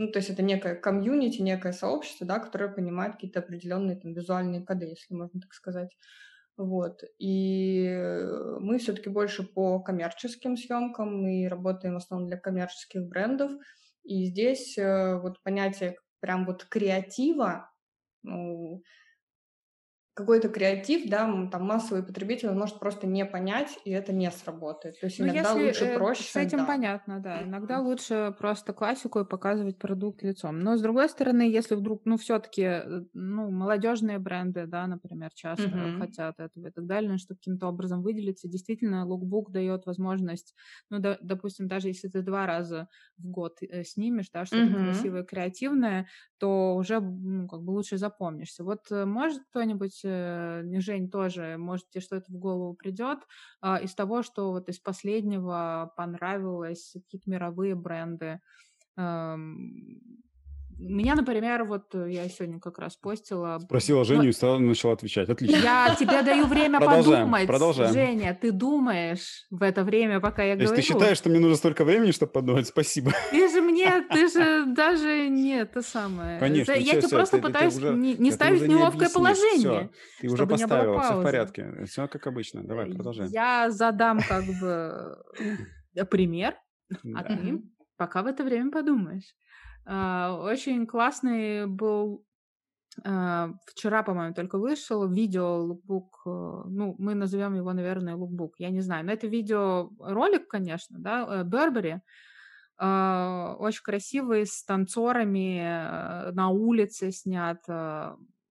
Ну, то есть это некое комьюнити, некое сообщество, да, которое понимает какие-то определенные там визуальные коды, если можно так сказать. Вот. И мы все-таки больше по коммерческим съемкам и работаем в основном для коммерческих брендов. И здесь э, вот понятие прям вот креатива, ну, какой-то креатив, да, там массовый потребитель он может просто не понять, и это не сработает. То есть ну, иногда если, лучше э, проще.
С этим да. понятно, да. Иногда лучше просто классику и показывать продукт лицом. Но с другой стороны, если вдруг, ну, все-таки, э, ну, молодежные бренды, да, например, часто mm-hmm. хотят этого и так далее, чтобы каким-то образом выделиться, действительно, лукбук дает возможность, ну, да, допустим, даже если ты два раза в год э, снимешь, да, что-то mm-hmm. красивое, креативное, то уже, ну, как бы лучше запомнишься. Вот может кто-нибудь э, Жень тоже, может, тебе что-то в голову придет, а, из того, что вот из последнего понравилось, какие-то мировые бренды, меня, например, вот э, я сегодня как раз постила...
Спросила Женю но... и сразу начала отвечать. Отлично.
Я тебе даю время продолжаем, подумать. Продолжаем. Женя, ты думаешь в это время, пока я говорю.
Если ты считаешь, что мне нужно столько времени, чтобы подумать, спасибо.
Ты же мне, ты же даже не это самое.
Конечно.
Я тебе просто ты, пытаюсь ты уже, не, не ставить неловкое не положение.
Все, ты уже поставила, все в порядке. Все как обычно. Давай, продолжаем.
Я задам как бы пример, а ты пока в это время подумаешь. А, очень классный был Uh, вчера, по-моему, только вышел видео лукбук, uh, ну, мы назовем его, наверное, лукбук, я не знаю, но это видео ролик, конечно, да, Бербери, uh, очень красивый, с танцорами, на улице снят,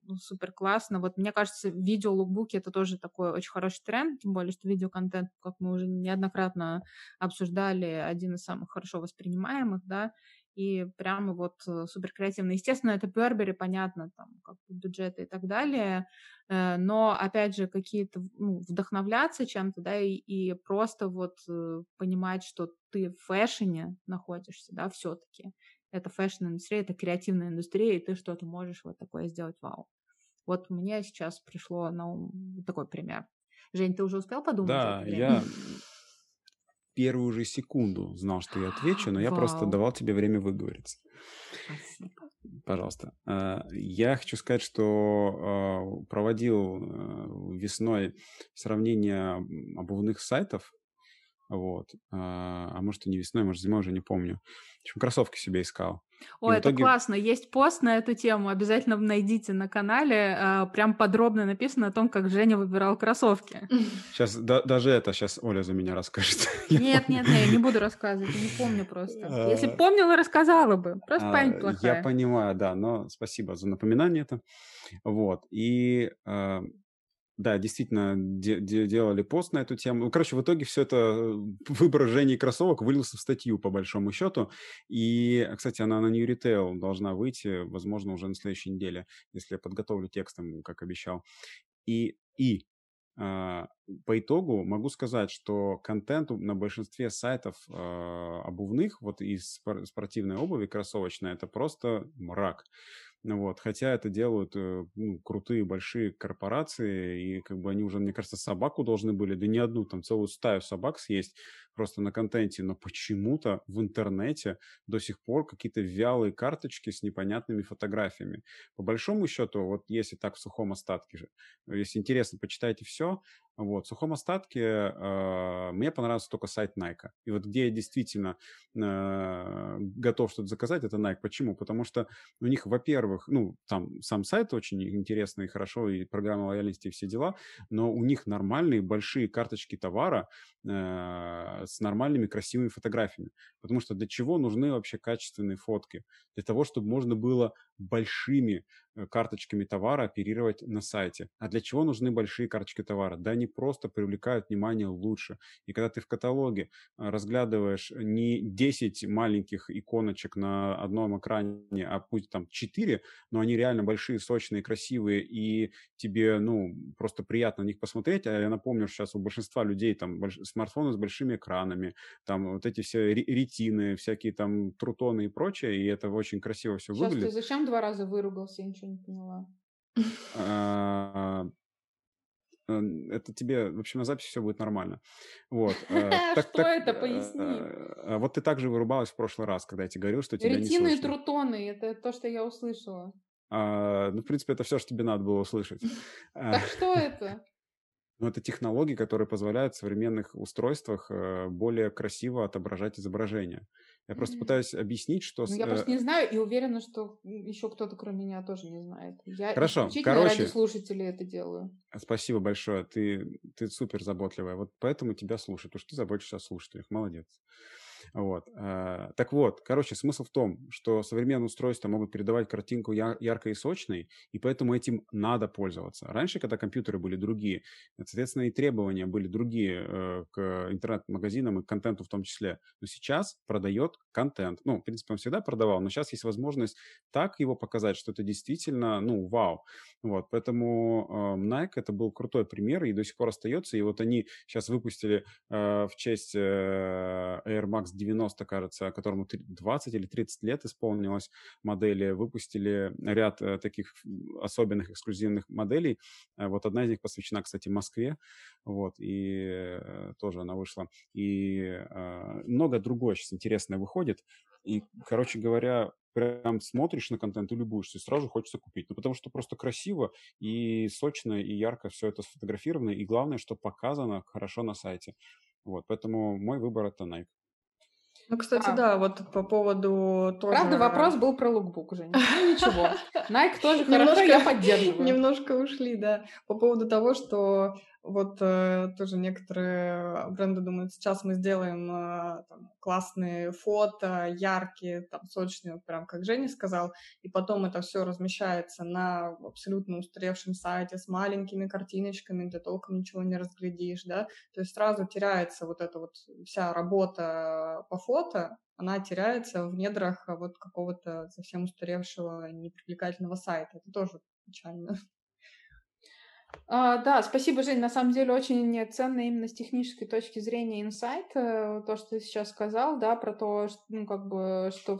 ну, супер классно. Вот мне кажется, видео лукбуки это тоже такой очень хороший тренд, тем более, что видеоконтент, как мы уже неоднократно обсуждали, один из самых хорошо воспринимаемых, да, и прямо вот э, супер креативно. Естественно, это Burberry, понятно, там, как бюджеты и так далее, э, но, опять же, какие-то, ну, вдохновляться чем-то, да, и, и просто вот э, понимать, что ты в фэшне находишься, да, все-таки. Это фэшн-индустрия, это креативная индустрия, и ты что-то можешь вот такое сделать, вау. Вот мне сейчас пришло на ум такой пример. Жень, ты уже успел подумать?
Да, я первую же секунду знал, что я отвечу, но я Вау. просто давал тебе время выговориться. Спасибо. Пожалуйста. А, я хочу сказать, что а, проводил э, весной сравнение обувных сайтов, вот, а может и не весной, может зимой, уже не помню. В общем, кроссовки себе искал.
О, это итоге... классно. Есть пост на эту тему. Обязательно найдите на канале. А, прям подробно написано о том, как Женя выбирал кроссовки.
Сейчас да, даже это сейчас Оля за меня расскажет.
Нет, нет, нет, я не буду рассказывать. Не помню просто. А, Если помнила, рассказала бы. Просто а, память плохая.
Я понимаю, да, но спасибо за напоминание это. Вот. И да, действительно, де- де- делали пост на эту тему. Ну, короче, в итоге все это э, выбор кроссовок вылился в статью, по большому счету. И, кстати, она на New Retail должна выйти, возможно, уже на следующей неделе, если я подготовлю текстом, как обещал. И, и Uh, по итогу могу сказать, что контент на большинстве сайтов uh, обувных, вот из спортивной обуви кроссовочной, это просто мрак. Вот, хотя это делают э, ну, крутые большие корпорации, и как бы они уже, мне кажется, собаку должны были, да не одну, там целую стаю собак съесть просто на контенте, но почему-то в интернете до сих пор какие-то вялые карточки с непонятными фотографиями. По большому счету, вот если так в сухом остатке же, если интересно, почитайте все, вот, в сухом остатке э, мне понравился только сайт Nike. И вот где я действительно э, готов что-то заказать, это Nike. Почему? Потому что у них, во-первых, ну, там сам сайт очень интересный и хорошо, и программа лояльности, и все дела, но у них нормальные большие карточки товара э, с нормальными красивыми фотографиями. Потому что для чего нужны вообще качественные фотки? Для того, чтобы можно было большими Э, карточками товара оперировать на сайте. А для чего нужны большие карточки товара? Да они просто привлекают внимание лучше. И когда ты в каталоге э, разглядываешь не 10 маленьких иконочек на одном экране, а пусть там 4, но они реально большие, сочные, красивые, и тебе, ну, просто приятно на них посмотреть. А я напомню, что сейчас у большинства людей там больш... смартфоны с большими экранами, там вот эти все ретины, всякие там трутоны и прочее, и это очень красиво все
сейчас
выглядит.
Ты зачем два раза выругался? Я ничего не поняла.
А, это тебе, в общем, на записи все будет нормально. Вот. Э,
что это? Поясни.
Э, вот ты также вырубалась в прошлый раз, когда я тебе говорил, что тебя
Ретины
не
и трутоны, это то, что я услышала.
А, ну, в принципе, это все, что тебе надо было услышать.
Так что это?
Ну, это технологии, которые позволяют в современных устройствах более красиво отображать изображение. Я просто mm-hmm. пытаюсь объяснить, что...
Ну, я просто не знаю и уверена, что еще кто-то, кроме меня, тоже не знает. Я
Хорошо,
исключительно
короче...
ради слушателей это делаю.
Спасибо большое. Ты, ты супер заботливая. Вот поэтому тебя слушают, что ты заботишься о слушателях. Молодец. Вот. Э, так вот, короче, смысл в том, что современные устройства могут передавать картинку яркой и сочной, и поэтому этим надо пользоваться. Раньше, когда компьютеры были другие, соответственно, и требования были другие э, к интернет-магазинам и к контенту в том числе. Но сейчас продает контент. Ну, в принципе, он всегда продавал, но сейчас есть возможность так его показать, что это действительно, ну, вау. Вот, поэтому э, Nike это был крутой пример и до сих пор остается. И вот они сейчас выпустили в честь Air Max 90, кажется, которому 20 или 30 лет исполнилось модели, выпустили ряд э, таких особенных эксклюзивных моделей. Э, вот одна из них посвящена, кстати, Москве, вот, и э, тоже она вышла. И много другое сейчас интересное выходит. И, короче говоря, прям смотришь на контент и любуешься, и сразу хочется купить. Ну, потому что просто красиво и сочно, и ярко все это сфотографировано, и главное, что показано хорошо на сайте. Вот, поэтому мой выбор это Nike.
Ну, кстати, а. да, вот по поводу
тоже... Правда, вопрос был про лукбук, Женя. Ну, ничего. Nike тоже хорошо, я поддерживаю.
Немножко ушли, да. По поводу того, что вот э, тоже некоторые бренды думают, сейчас мы сделаем э, там, классные фото, яркие, там, сочные, прям как Женя сказал, и потом это все размещается на абсолютно устаревшем сайте с маленькими картиночками, где толком ничего не разглядишь, да, то есть сразу теряется вот эта вот вся работа по фото, она теряется в недрах вот какого-то совсем устаревшего, непривлекательного сайта. Это тоже печально.
А, да, спасибо, Жень. На самом деле очень ценно именно с технической точки зрения инсайт, э, то, что ты сейчас сказал, да, про то, что, ну, как бы, что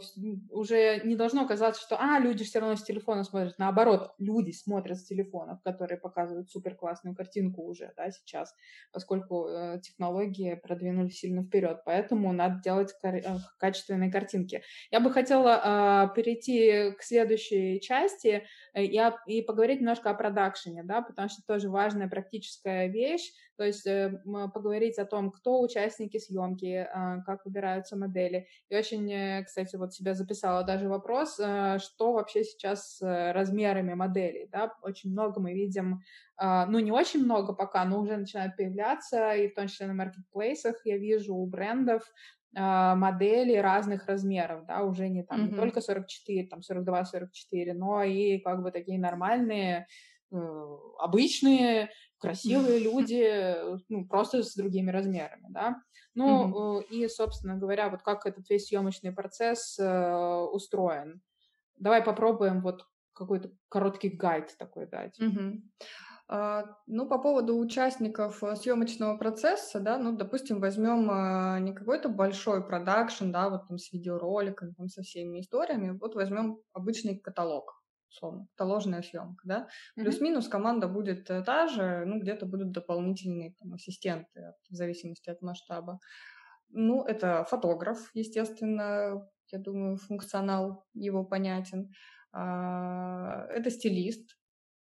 уже не должно казаться, что, а, люди все равно с телефона смотрят. Наоборот, люди смотрят с телефонов, которые показывают супер классную картинку уже, да, сейчас, поскольку э, технологии продвинулись сильно вперед. Поэтому надо делать э, качественные картинки. Я бы хотела э, перейти к следующей части и, и поговорить немножко о продакшене, да, потому что тоже важная практическая вещь, то есть э, поговорить о том, кто участники съемки, э, как выбираются модели. И очень, э, кстати, вот себя записала даже вопрос, э, что вообще сейчас с размерами моделей, да, очень много мы видим, э, ну не очень много пока, но уже начинают появляться, и в том числе на маркетплейсах я вижу у брендов э, модели разных размеров, да, уже не там mm-hmm. не только 44, там 42-44, но и как бы такие нормальные обычные, красивые люди, ну, просто с другими размерами, да. Ну, mm-hmm. и, собственно говоря, вот как этот весь съемочный процесс э, устроен. Давай попробуем вот какой-то короткий гайд такой дать.
Mm-hmm. Ну, по поводу участников съемочного процесса, да, ну, допустим, возьмем не какой-то большой продакшн, да, вот там с видеороликами, там со всеми историями, вот возьмем обычный каталог, условно, таложная съемка, да. Mm-hmm. Плюс-минус команда будет э, та же, ну, где-то будут дополнительные там, ассистенты, в зависимости от масштаба. Ну, это фотограф, естественно, я думаю, функционал его понятен. А, это стилист,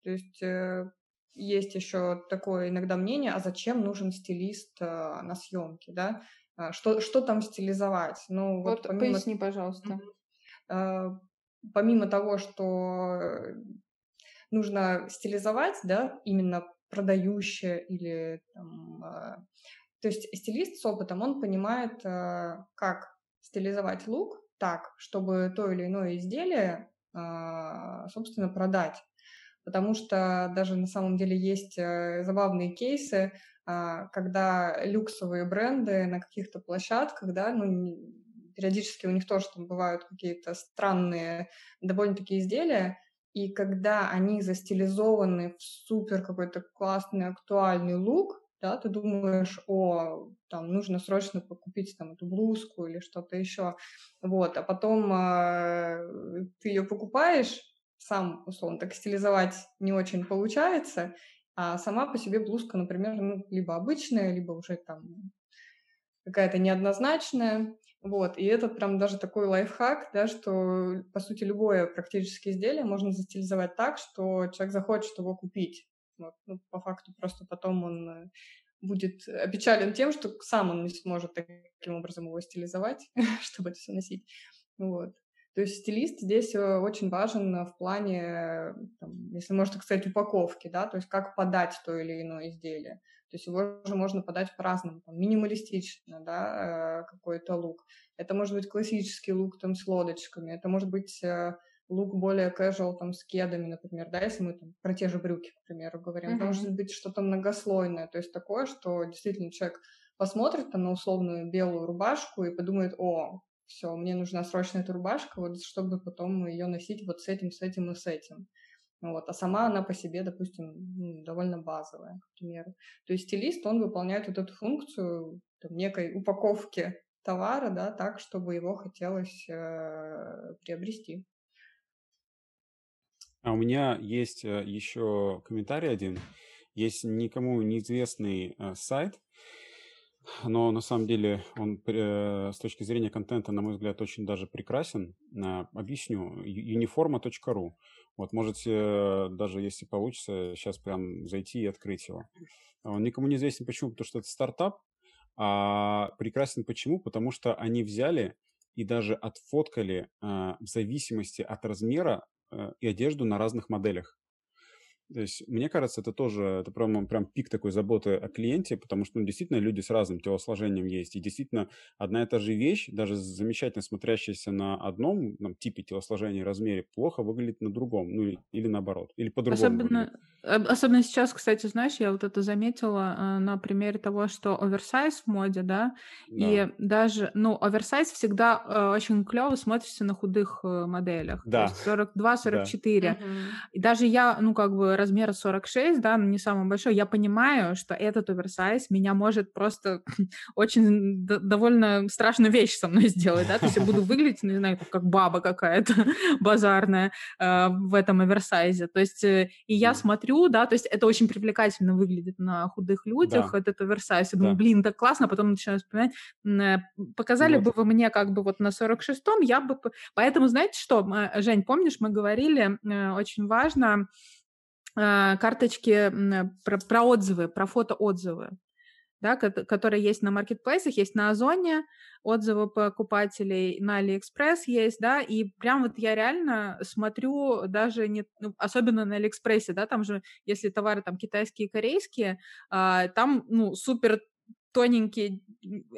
то есть э, есть еще такое иногда мнение, а зачем нужен стилист э, на съемке, да? А, что, что там стилизовать?
Ну, вот, вот помимо... поясни, пожалуйста
помимо того, что нужно стилизовать, да, именно продающее или там, э, то есть стилист с опытом, он понимает, э, как стилизовать лук так, чтобы то или иное изделие, э, собственно, продать. Потому что даже на самом деле есть э, забавные кейсы, э, когда люксовые бренды на каких-то площадках, да, ну, периодически у них тоже там бывают какие-то странные довольно-таки изделия, и когда они застилизованы в супер какой-то классный актуальный лук, да, ты думаешь, о, там, нужно срочно купить там эту блузку или что-то еще, вот, а потом э, ты ее покупаешь, сам, условно, так стилизовать не очень получается, а сама по себе блузка, например, ну, либо обычная, либо уже там какая-то неоднозначная, вот, и это прям даже такой лайфхак, да, что, по сути, любое практически изделие можно застилизовать так, что человек захочет его купить. Вот. Ну, по факту просто потом он э, будет опечален тем, что сам он не сможет таким образом его стилизовать, чтобы это все носить. Вот. То есть стилист здесь э, очень важен в плане, там, если можно так сказать, упаковки, да, то есть как подать то или иное изделие. То есть его же можно подать по-разному, там, минималистично, да, э, какой-то лук. Это может быть классический лук там с лодочками, это может быть э, лук более casual, там, с кедами, например, да, если мы там про те же брюки, к примеру, говорим. Mm-hmm. Это может быть что-то многослойное, то есть такое, что действительно человек посмотрит там на условную белую рубашку и подумает, о, все, мне нужна срочно эта рубашка, вот чтобы потом ее носить вот с этим, с этим и с этим. Вот. А сама она по себе, допустим, довольно базовая, к примеру. То есть стилист, он выполняет вот эту функцию там, некой упаковки товара, да, так, чтобы его хотелось э, приобрести.
А у меня есть э, еще комментарий один. Есть никому неизвестный э, сайт, но на самом деле он э, с точки зрения контента, на мой взгляд, очень даже прекрасен. Э, объясню. uniforma.ru. Вот можете, даже если получится, сейчас прям зайти и открыть его. Он никому не известен почему, потому что это стартап. А прекрасен почему? Потому что они взяли и даже отфоткали э, в зависимости от размера э, и одежду на разных моделях. То есть, мне кажется, это тоже это прям, прям пик такой заботы о клиенте, потому что ну, действительно люди с разным телосложением есть. И действительно, одна и та же вещь, даже замечательно смотрящаяся на одном там, типе телосложения и размере, плохо выглядит на другом. Ну, или, или наоборот. Или по-другому.
Особенно, особенно сейчас, кстати, знаешь, я вот это заметила э, на примере того, что оверсайз в моде, да, да. и даже, ну, оверсайз всегда э, очень клево смотрится на худых э, моделях. Да. 42-44. Да. И даже я, ну, как бы размера 46, да, не самый большой, я понимаю, что этот оверсайз меня может просто очень довольно страшную вещь со мной сделать, да, то есть я буду выглядеть, не знаю, как баба какая-то базарная э, в этом оверсайзе, то есть э, и я смотрю, да, то есть это очень привлекательно выглядит на худых людях, да. этот оверсайз, я думаю, да. блин, так классно, потом начинаю вспоминать, э, показали вот. бы вы мне как бы вот на 46-м, я бы, поэтому знаете что, Жень, помнишь, мы говорили, э, очень важно, а, карточки про, про отзывы, про фотоотзывы, да, которые есть на маркетплейсах, есть на Озоне, отзывы покупателей на Алиэкспресс есть, да, и прям вот я реально смотрю даже не, ну, особенно на Алиэкспрессе, да, там же, если товары там китайские корейские, а, там, ну, супер тоненькие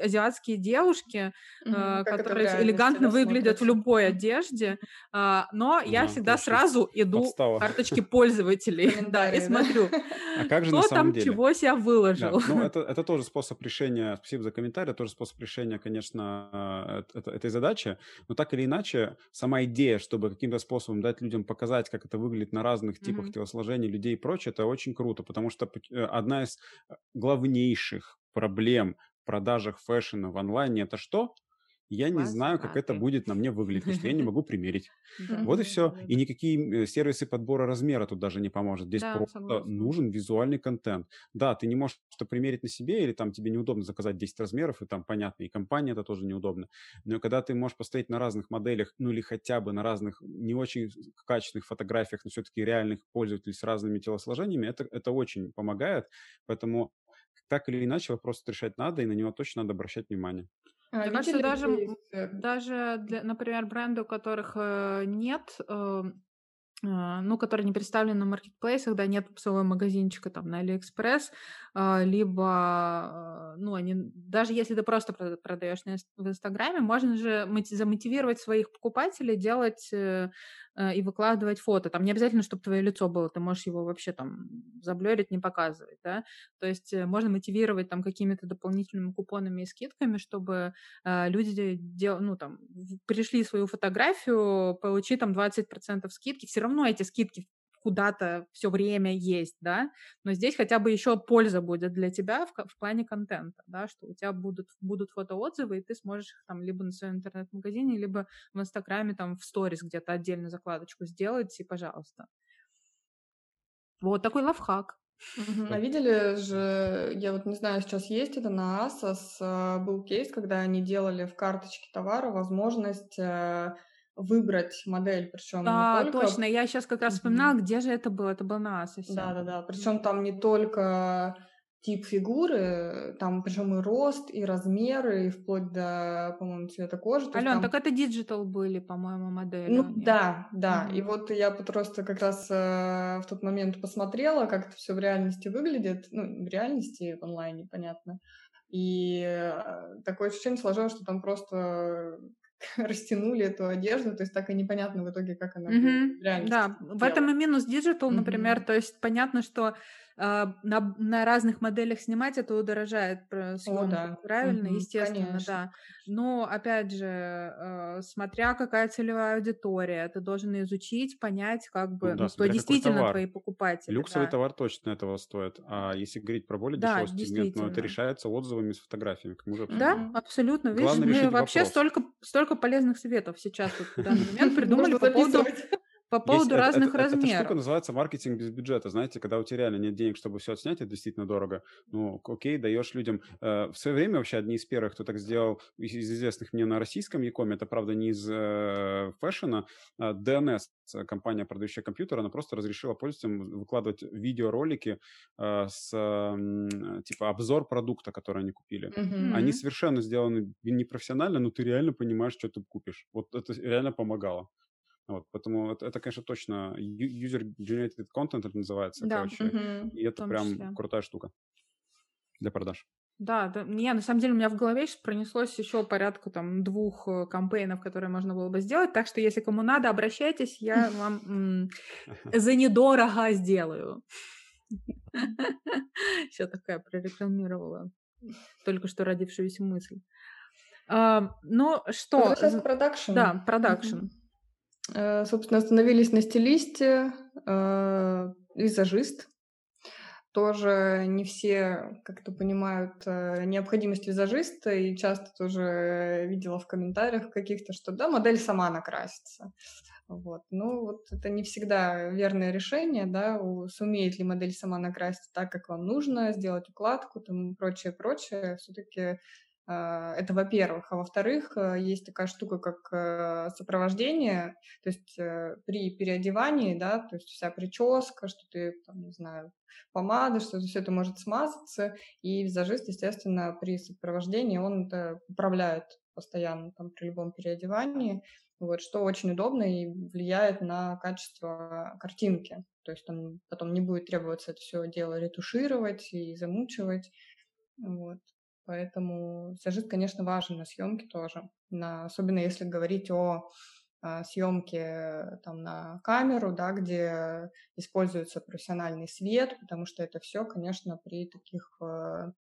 азиатские девушки, угу, э, которые элегантно выглядят смотрится. в любой одежде, э, но да, я всегда сразу иду Подстава. в карточки пользователей да, и смотрю,
а как же кто на самом
там
деле?
чего себя выложил.
Да, ну, это, это тоже способ решения, спасибо за комментарий, тоже способ решения, конечно, э, этой задачи, но так или иначе, сама идея, чтобы каким-то способом дать людям показать, как это выглядит на разных типах mm телосложений людей и прочее, это очень круто, потому что э, одна из э, главнейших проблем в продажах фэшена в онлайне это что? Я не знаю, как это будет на мне выглядеть, потому что я не могу примерить. Вот и все. И никакие сервисы подбора размера тут даже не поможет. Здесь просто нужен визуальный контент. Да, ты не можешь что примерить на себе, или там тебе неудобно заказать 10 размеров, и там понятно, и компания это тоже неудобно. Но когда ты можешь поставить на разных моделях, ну или хотя бы на разных не очень качественных фотографиях, но все-таки реальных пользователей с разными телосложениями, это, это очень помогает. Поэтому так или иначе вопрос решать надо, и на него точно надо обращать внимание.
А, Мне кажется, даже, э, даже для, например, бренды, у которых э, нет э, а, ну, которые не представлены на маркетплейсах, да, нет своего магазинчика там на Алиэкспресс, а, либо, а, ну, они, даже если ты просто продаешь в Инстаграме, можно же замотивировать своих покупателей делать э, э, и выкладывать фото. Там не обязательно, чтобы твое лицо было, ты можешь его вообще там заблерить, не показывать, да. То есть э, можно мотивировать там какими-то дополнительными купонами и скидками, чтобы люди дел, ну, там, пришли свою фотографию, получи там 20% скидки, все равно эти скидки куда-то все время есть, да, но здесь хотя бы еще польза будет для тебя в, в плане контента, да, что у тебя будут, будут фотоотзывы, и ты сможешь их там либо на своем интернет-магазине, либо в Инстаграме там в сторис где-то отдельно закладочку сделать, и пожалуйста. Вот такой лайфхак.
Мгм. А видели же, я вот не знаю, сейчас есть это на Asos, а, был кейс, когда они делали в карточке товара возможность э, выбрать модель, причем
Да, только... точно. Я сейчас как раз вспоминала, где же это было. Это было на Asos.
Да, да, да. Причем там не только тип фигуры, там причем и рост, и размеры, и вплоть до, по-моему, цвета кожи.
Ален,
там...
так это digital были, по-моему, модели.
Ну да, да. Mm-hmm. И вот я просто как раз э, в тот момент посмотрела, как это все в реальности выглядит. Ну, в реальности, в онлайне, понятно. И э, такое ощущение сложилось, что там просто растянули эту одежду, то есть так и непонятно в итоге, как она mm-hmm. в реальности.
Да, в этом и минус digital, mm-hmm. например, то есть понятно, что на, на разных моделях снимать, это удорожает съемку. О, да. Правильно, угу, естественно, конечно. да. Но, опять же, э, смотря какая целевая аудитория, ты должен изучить, понять, как бы, ну, да, ну, кто действительно твои покупатели.
Люксовый да. товар точно этого стоит. А если говорить про более да, дешевый сегмент, ну, это решается отзывами с фотографиями, мы уже
Да, абсолютно. Видишь, мы вообще столько, столько полезных советов сейчас вот в данный момент придумали по поводу по поводу Есть, разных это, размеров. Эта
штука называется маркетинг без бюджета. Знаете, когда у тебя реально нет денег, чтобы все отснять, это действительно дорого. Ну, окей, даешь людям. Э, в свое время вообще одни из первых, кто так сделал, из известных мне на российском Якоме, это, правда, не из э, фэшена, а DNS, компания, продающая компьютер, она просто разрешила пользователям выкладывать видеоролики э, с, э, типа, обзор продукта, который они купили. Mm-hmm. Они совершенно сделаны непрофессионально, но ты реально понимаешь, что ты купишь. Вот это реально помогало. Вот, поэтому это, это, конечно, точно user-generated content это называется, да. короче. Угу, и это прям числе. крутая штука для продаж.
Да, да, не, на самом деле у меня в голове сейчас пронеслось еще порядка там двух э, кампейнов, которые можно было бы сделать, так что если кому надо, обращайтесь, я вам за недорого сделаю. Все такая прорекламировала только что родившуюся мысль. Ну что?
Продакшн.
Да, продакшн.
Э, собственно, остановились на стилисте, э, визажист. Тоже не все как-то понимают э, необходимость визажиста, и часто тоже видела в комментариях каких-то, что да, модель сама накрасится. Вот. Ну, вот это не всегда верное решение, да, сумеет ли модель сама накраситься так, как вам нужно, сделать укладку, там, прочее, прочее. Все-таки это во-первых. А во-вторых, э, есть такая штука, как э, сопровождение, то есть э, при переодевании, да, то есть вся прическа, что ты, там, не знаю, помада, что все это может смазаться, и визажист, естественно, при сопровождении он это управляет постоянно там при любом переодевании, вот, что очень удобно и влияет на качество картинки. То есть там потом не будет требоваться это все дело ретушировать и замучивать. Вот. Поэтому визажист, конечно, важен на съемке тоже. На, особенно если говорить о а, съемке там на камеру, да, где используется профессиональный свет, потому что это все, конечно, при таких э,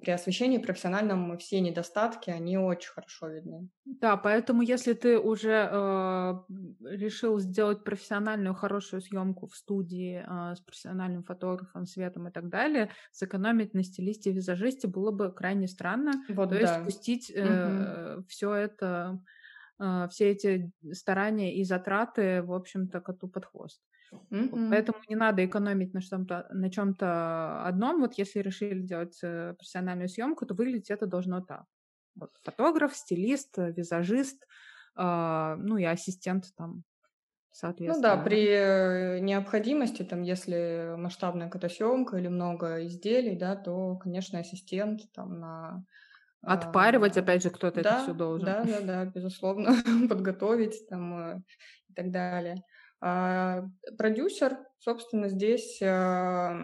при освещении профессиональном все недостатки, они очень хорошо видны.
Да, поэтому если ты уже э, решил сделать профессиональную хорошую съемку в студии э, с профессиональным фотографом, светом и так далее, сэкономить на стилисте визажисте было бы крайне странно. Вот, То да. есть пустить э, угу. все это, э, все эти старания и затраты, в общем-то, коту под хвост. Mm-hmm. Поэтому не надо экономить на чем-то на чем-то одном. Вот если решили делать э, профессиональную съемку, то выглядеть это должно так. Вот фотограф, стилист, визажист, э, ну и ассистент там, соответственно.
Ну да, при э, необходимости, там, если масштабная какая-то съемка или много изделий, да, то, конечно, ассистент там на
Отпаривать, а, опять же, кто-то
да,
это все должен.
Да, да, да, безусловно, подготовить там и так далее. А, продюсер, собственно, здесь а,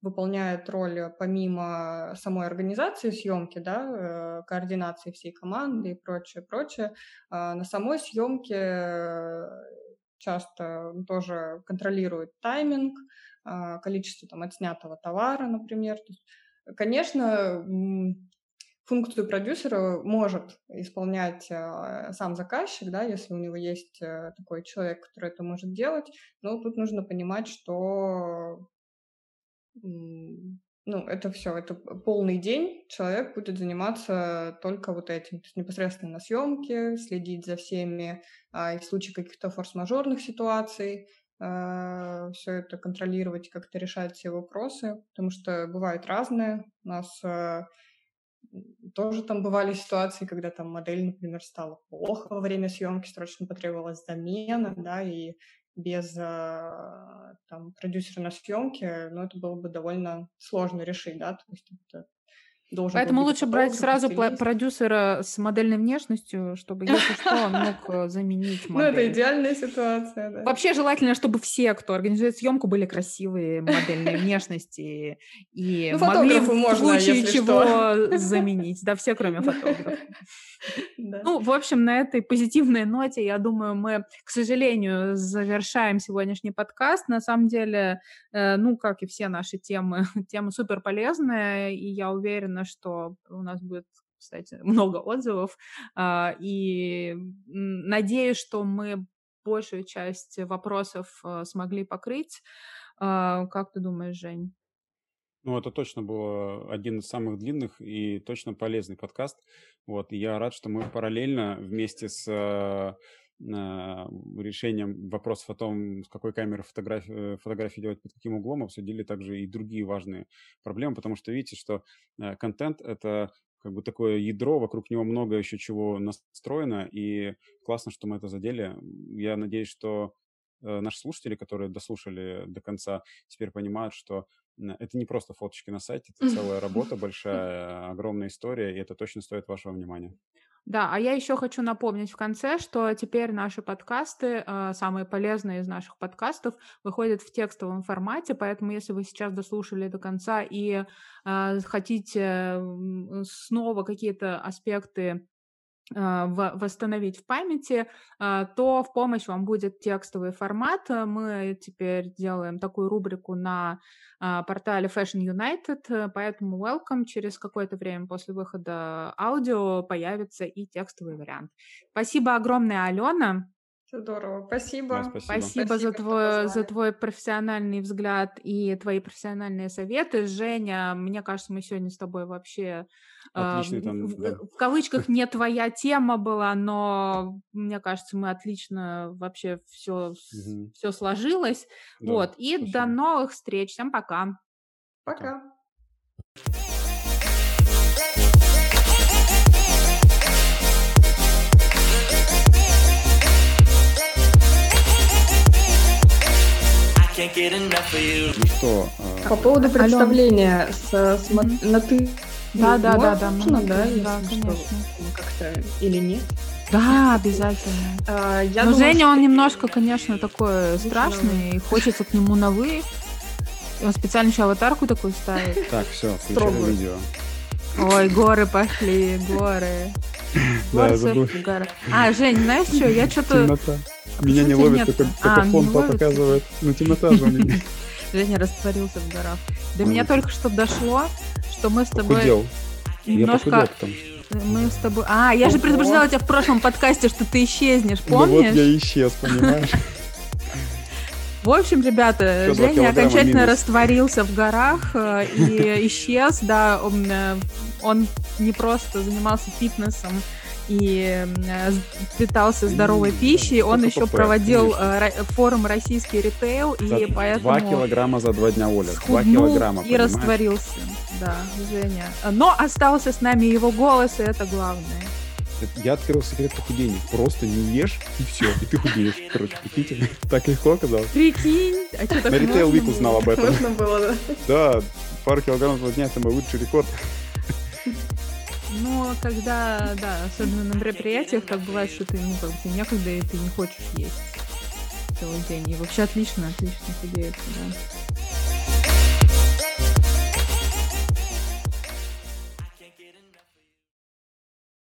выполняет роль помимо самой организации съемки, да, э, координации всей команды и прочее, прочее. А, на самой съемке часто тоже контролирует тайминг, количество там отснятого товара, например. Конечно, функцию продюсера может исполнять э, сам заказчик, да, если у него есть э, такой человек, который это может делать, но тут нужно понимать, что ну, это все, это полный день, человек будет заниматься только вот этим, то есть непосредственно на съемке, следить за всеми, а, и в случае каких-то форс-мажорных ситуаций, а, все это контролировать, как-то решать все вопросы, потому что бывает разное. У нас а, тоже там бывали ситуации, когда там модель, например, стала плохо во время съемки, срочно потребовалась замена, да, и без э, там, продюсера на съемке, ну, это было бы довольно сложно решить, да, то есть это
Должен Поэтому лучше брать сразу продюсера с модельной внешностью, чтобы, если что, он мог э, заменить
модель. Ну, это идеальная ситуация, да.
Вообще желательно, чтобы все, кто организует съемку, были красивые модельные внешности и ну, могли в случае чего заменить. Да, все, кроме фотографа. Ну, в общем, на этой позитивной ноте, я думаю, мы, к сожалению, завершаем сегодняшний подкаст. На самом деле, э, ну, как и все наши темы, тема супер полезная, и я уверена, что у нас будет кстати, много отзывов, а, и надеюсь, что мы большую часть вопросов э, смогли покрыть. А, как ты думаешь, Жень?
Ну, это точно был один из самых длинных и точно полезный подкаст. Вот, и я рад, что мы параллельно вместе с э, решением вопросов о том, с какой камеры фотографии, э, фотографии делать, под каким углом, обсудили также и другие важные проблемы, потому что видите, что э, контент — это как бы такое ядро, вокруг него много еще чего настроено, и классно, что мы это задели. Я надеюсь, что э, наши слушатели, которые дослушали до конца, теперь понимают, что это не просто фоточки на сайте, это целая работа большая, огромная история, и это точно стоит вашего внимания.
Да, а я еще хочу напомнить в конце, что теперь наши подкасты, э, самые полезные из наших подкастов, выходят в текстовом формате, поэтому если вы сейчас дослушали до конца и э, хотите снова какие-то аспекты восстановить в памяти, а, то в помощь вам будет текстовый формат. Мы теперь делаем такую рубрику на а, портале Fashion United, поэтому welcome. Через какое-то время после выхода аудио появится и текстовый вариант. Спасибо огромное, Алена.
Здорово, спасибо. Да,
спасибо. Спасибо, спасибо за, твой, за твой профессиональный взгляд и твои профессиональные советы. Женя, мне кажется, мы сегодня с тобой вообще... Отличный э, там, в, да. в кавычках не твоя тема была, но мне кажется, мы отлично вообще все, угу. все сложилось. Да, вот, и спасибо. до новых встреч. Всем пока.
Пока.
Ну что?
А, По поводу представления с, с, mm-hmm. на ты.
Да, да, да, да, можно,
да, да, конечно. Как-то или нет?
Да, обязательно. А, я Но думаю, Женя, он немножко, конечно, такой страшный, и хочется к нему на вы. И он специально еще аватарку такую ставит.
Так, все, включили видео.
Ой, горы пошли, горы.
Да, забыл.
А, Жень, знаешь что, я что-то...
Меня не ловит, только, а, фон показывает. Ну, темнота же у меня.
Женя растворился в горах. До меня только что дошло, что мы с тобой... Немножко... Мы с тобой... А, я же предупреждала тебя в прошлом подкасте, что ты исчезнешь, помнишь?
Вот я исчез, понимаешь?
В общем, ребята, Все Женя окончательно минус. растворился в горах э, и исчез, да, он, не просто занимался фитнесом, и э, питался здоровой пищей. Он еще проводил э, форум «Российский ритейл», и поэтому...
Два килограмма за два дня, Оля. Два килограмма,
И растворился, да, Женя. Но остался с нами его голос, и это главное.
Я открыл секрет похудения. Просто не ешь, и все, и ты худеешь. Короче, прикиньте, так легко оказалось.
Прикинь, а что так
На Retail Week узнал об этом.
Можно было, да?
Да, пару килограммов за дня, это мой лучший рекорд.
Но когда, да, особенно на мероприятиях, так бывает, что ты, ну, как бы некогда, и ты не хочешь есть целый день. И вообще отлично, отлично худеется, да.